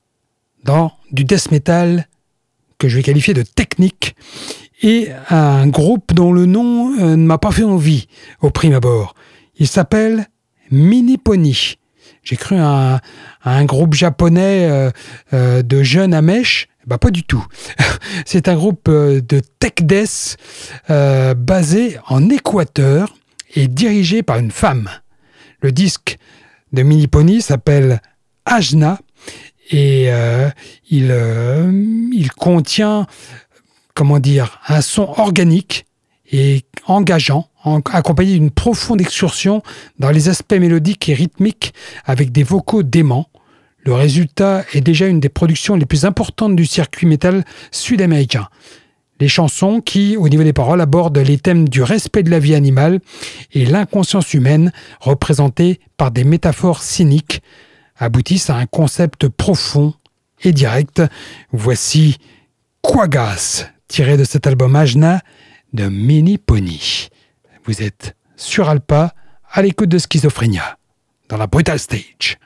dans du death metal que je vais qualifier de technique et un groupe dont le nom euh, ne m'a pas fait envie au prime abord. Il s'appelle Mini Pony. J'ai cru à un, groupe japonais euh, euh, de jeunes à mèche. Bah, pas du tout. C'est un groupe de tech death basé en Équateur et dirigé par une femme. Le disque de Mini Pony s'appelle Ajna et il, il contient comment dire, un son organique et engageant, accompagné d'une profonde excursion dans les aspects mélodiques et rythmiques avec des vocaux déments. Le résultat est déjà une des productions les plus importantes du circuit métal sud-américain. Les chansons qui, au niveau des paroles, abordent les thèmes du respect de la vie animale et l'inconscience humaine, représentée par des métaphores cyniques, aboutissent à un concept profond et direct. Voici Quagas, tiré de cet album Ajna de Mini Pony. Vous êtes sur Alpa, à l'écoute de Schizophrénia, dans la Brutal Stage.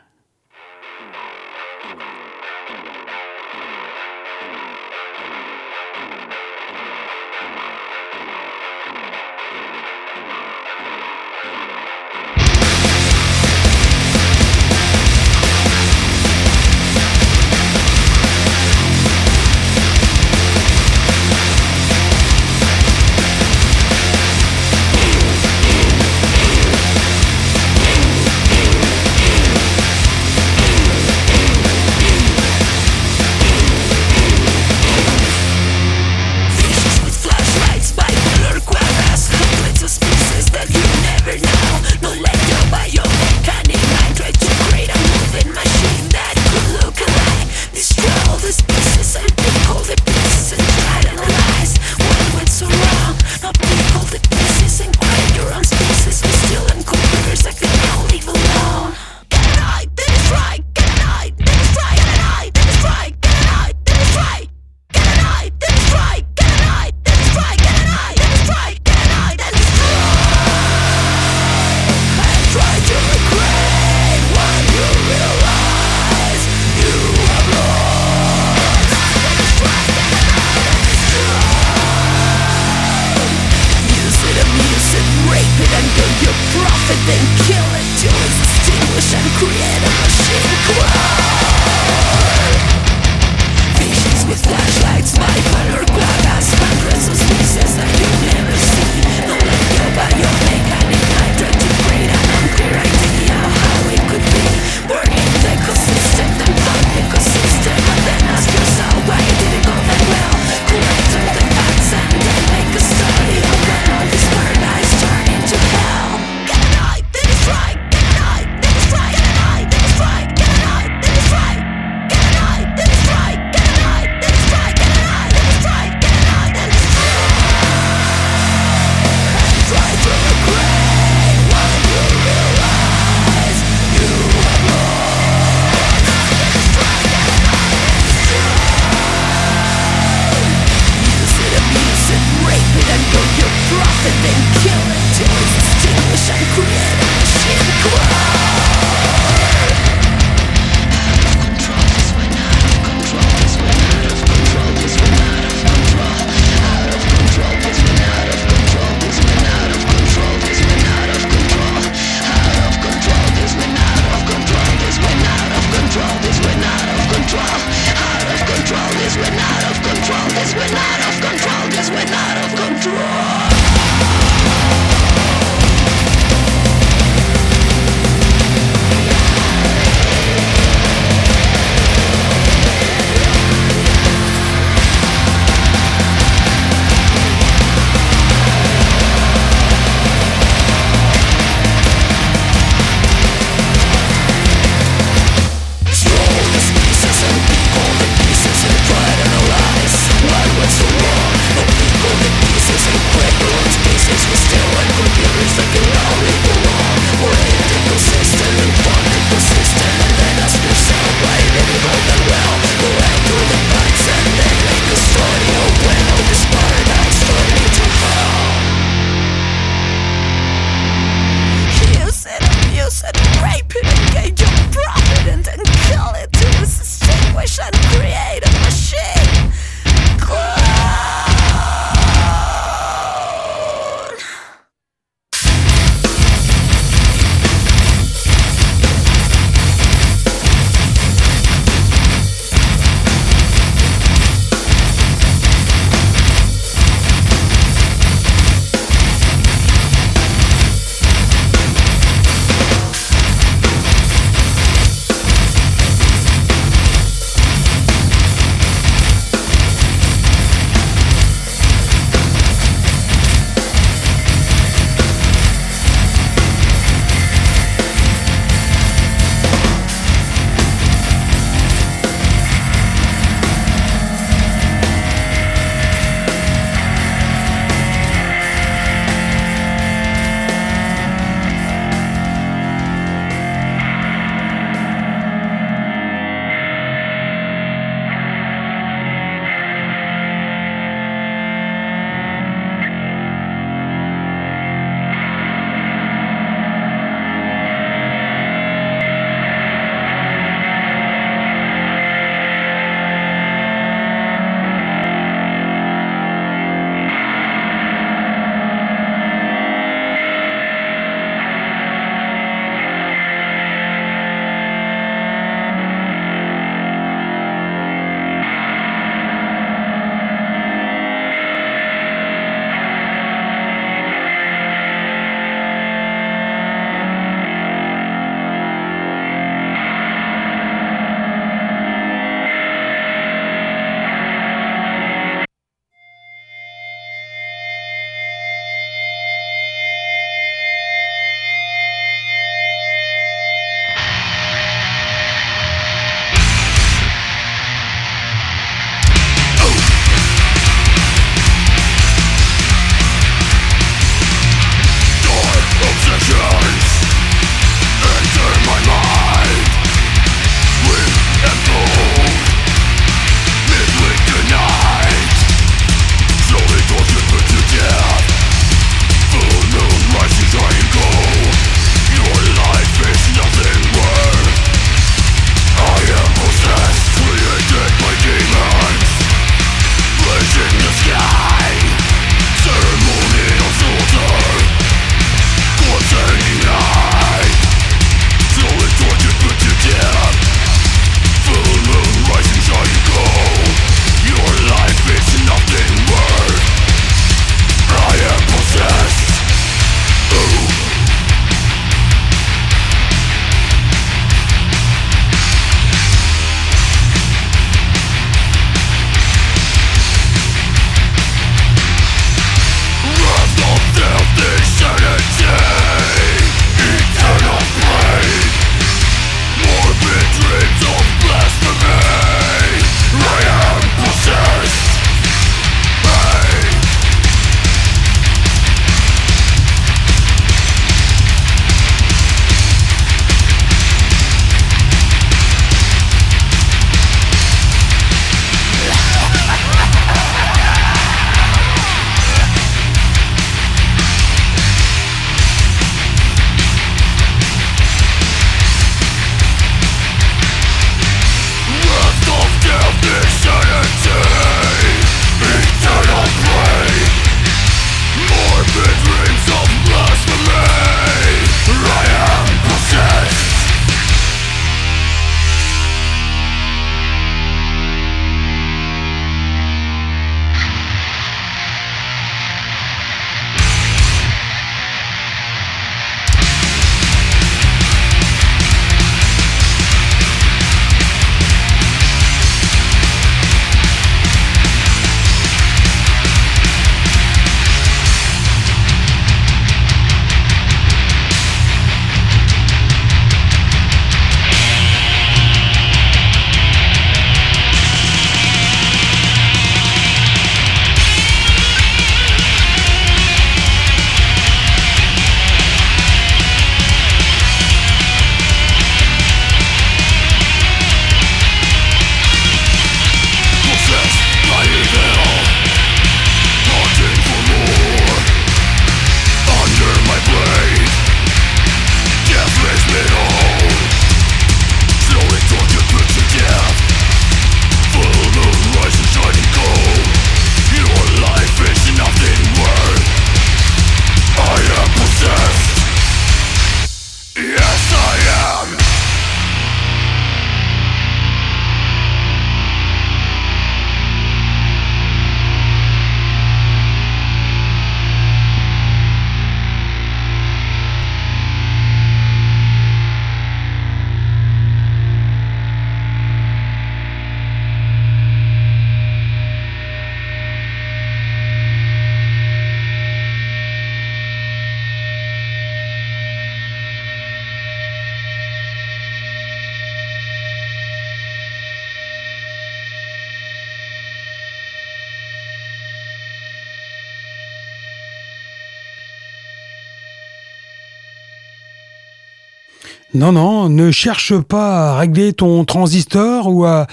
Non, non, ne cherche pas à régler ton transistor ou à,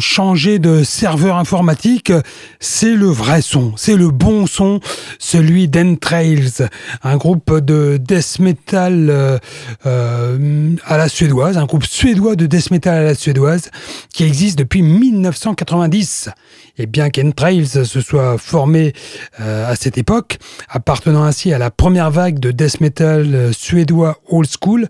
changer de serveur informatique. C'est le vrai son, c'est le bon son, celui d'Entrails, un groupe de death metal euh, euh, à la suédoise, un groupe suédois de death metal à la suédoise qui existe depuis 1990. Et bien qu'Entrails se soit formé euh, à cette époque, appartenant ainsi à la première vague de death metal suédois old school,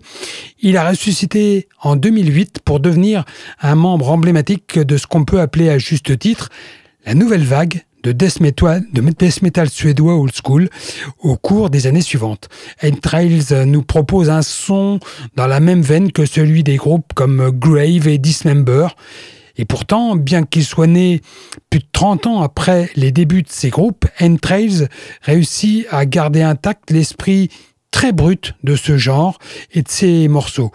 il a ressuscité en 2008 pour devenir un membre emblématique de ce qu'on peut appeler à juste titre la nouvelle vague de death metal, de death metal suédois old school au cours des années suivantes. Entrails nous propose un son dans la même veine que celui des groupes comme Grave et Dismember. Et pourtant, bien qu'il soit né plus de 30 ans après les débuts de ces groupes, Entrails réussit à garder intact l'esprit très brut de ce genre et de ces morceaux.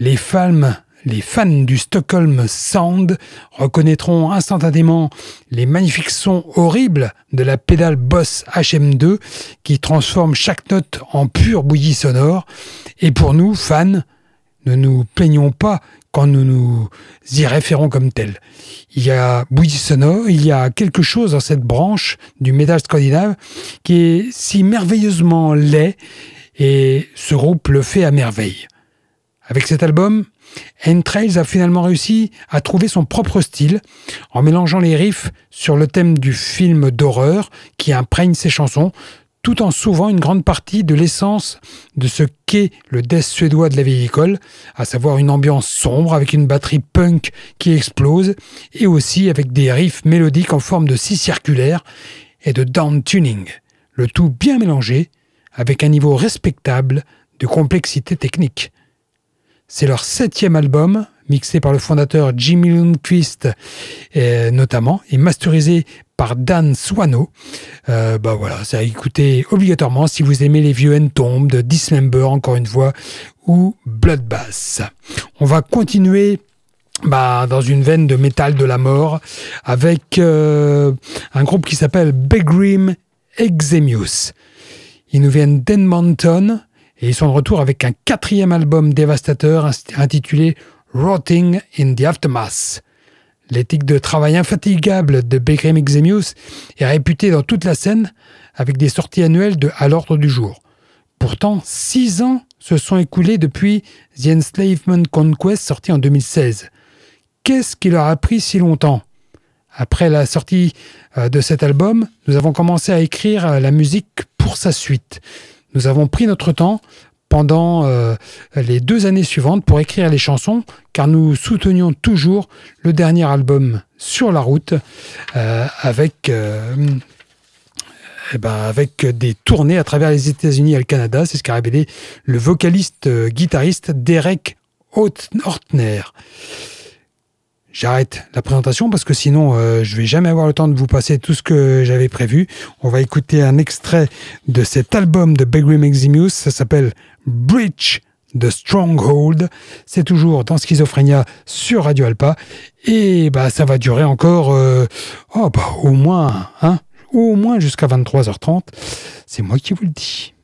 Les fans, les fans du Stockholm Sound reconnaîtront instantanément les magnifiques sons horribles de la pédale Boss HM2 qui transforme chaque note en pur bouillie sonore. Et pour nous, fans, ne nous plaignons pas quand nous nous y référons comme tel. Il y a sonore, il y a quelque chose dans cette branche du métal scandinave qui est si merveilleusement laid et ce groupe le fait à merveille. Avec cet album, Entrails a finalement réussi à trouver son propre style en mélangeant les riffs sur le thème du film d'horreur qui imprègne ses chansons tout en sauvant une grande partie de l'essence de ce qu'est le death suédois de la vieille école, à savoir une ambiance sombre avec une batterie punk qui explose, et aussi avec des riffs mélodiques en forme de scie circulaire et de down tuning, le tout bien mélangé, avec un niveau respectable de complexité technique. C'est leur septième album, mixé par le fondateur Jimmy Lundquist euh, notamment, et masterisé par Dan Swano. Euh, bah voilà, c'est à écouter obligatoirement si vous aimez les vieux N-Tomb de Dismember, encore une fois, ou Bloodbath. On va continuer bah, dans une veine de métal de la mort avec euh, un groupe qui s'appelle Begrim Exemius. Ils nous viennent d'Edmonton et ils sont de retour avec un quatrième album dévastateur intitulé Rotting in the Aftermath. L'éthique de travail infatigable de Begrim Exemius est réputée dans toute la scène avec des sorties annuelles de à l'ordre du jour. Pourtant, six ans se sont écoulés depuis The Enslavement Conquest sorti en 2016. Qu'est-ce qui leur a pris si longtemps? Après la sortie euh, de cet album, nous avons commencé à écrire euh, la musique pour sa suite. Nous avons pris notre temps pendant euh, les deux années suivantes pour écrire les chansons, car nous soutenions toujours le dernier album sur la route euh, avec, euh, eh ben, avec des tournées à travers les États-Unis et le Canada. C'est ce qu'a révélé le vocaliste guitariste Derek Hortner. J'arrête la présentation parce que sinon euh, je vais jamais avoir le temps de vous passer tout ce que j'avais prévu. On va écouter un extrait de cet album de Begrim Eximius. Ça s'appelle Bridge the Stronghold. C'est toujours dans Schizophrénia sur Radio Alpa. Et bah ça va durer encore euh, oh, bah, au moins, hein, au moins jusqu'à 23h30. C'est moi qui vous le dis.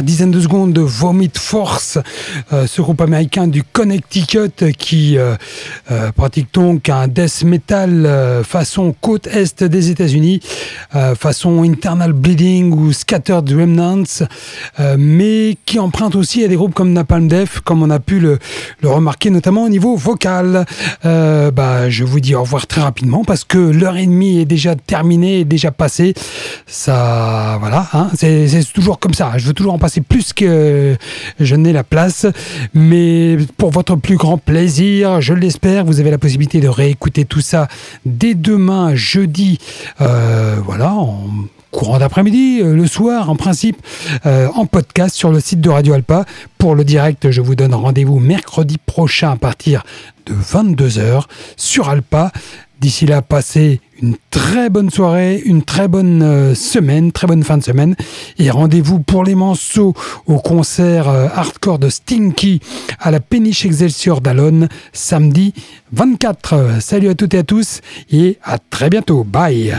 Les dernières dizaines de secondes de Vomit Force, euh, ce groupe américain du Connecticut qui euh, pratique donc un death metal façon côte est des États-Unis, façon Internal Bleeding ou Scattered Remnants, mais qui emprunte aussi à des groupes comme Napalm Death, comme on a pu le, le remarquer notamment au niveau vocal. bah, je vous dis au revoir très rapidement parce que l'heure et demie est déjà terminée, est déjà passée. Ça voilà, hein, c'est toujours comme ça. Je veux toujours en passer plus que je n'ai la place. Mais pour votre plus grand plaisir, je l'espère, vous avez la possibilité de réécouter tout ça dès demain, jeudi. Euh, voilà, en courant d'après-midi, euh, le soir, en principe, euh, en podcast sur le site de Radio Alpa. Pour le direct, je vous donne rendez-vous mercredi prochain à partir de 22h sur Alpa. D'ici là, passez une très bonne soirée, une très bonne euh, semaine, très bonne fin de semaine. Et rendez-vous pour les manceaux au concert euh, hardcore de Stinky à la Péniche Excelsior d'Alonne, samedi 24. Salut à toutes et à tous et à très bientôt. Bye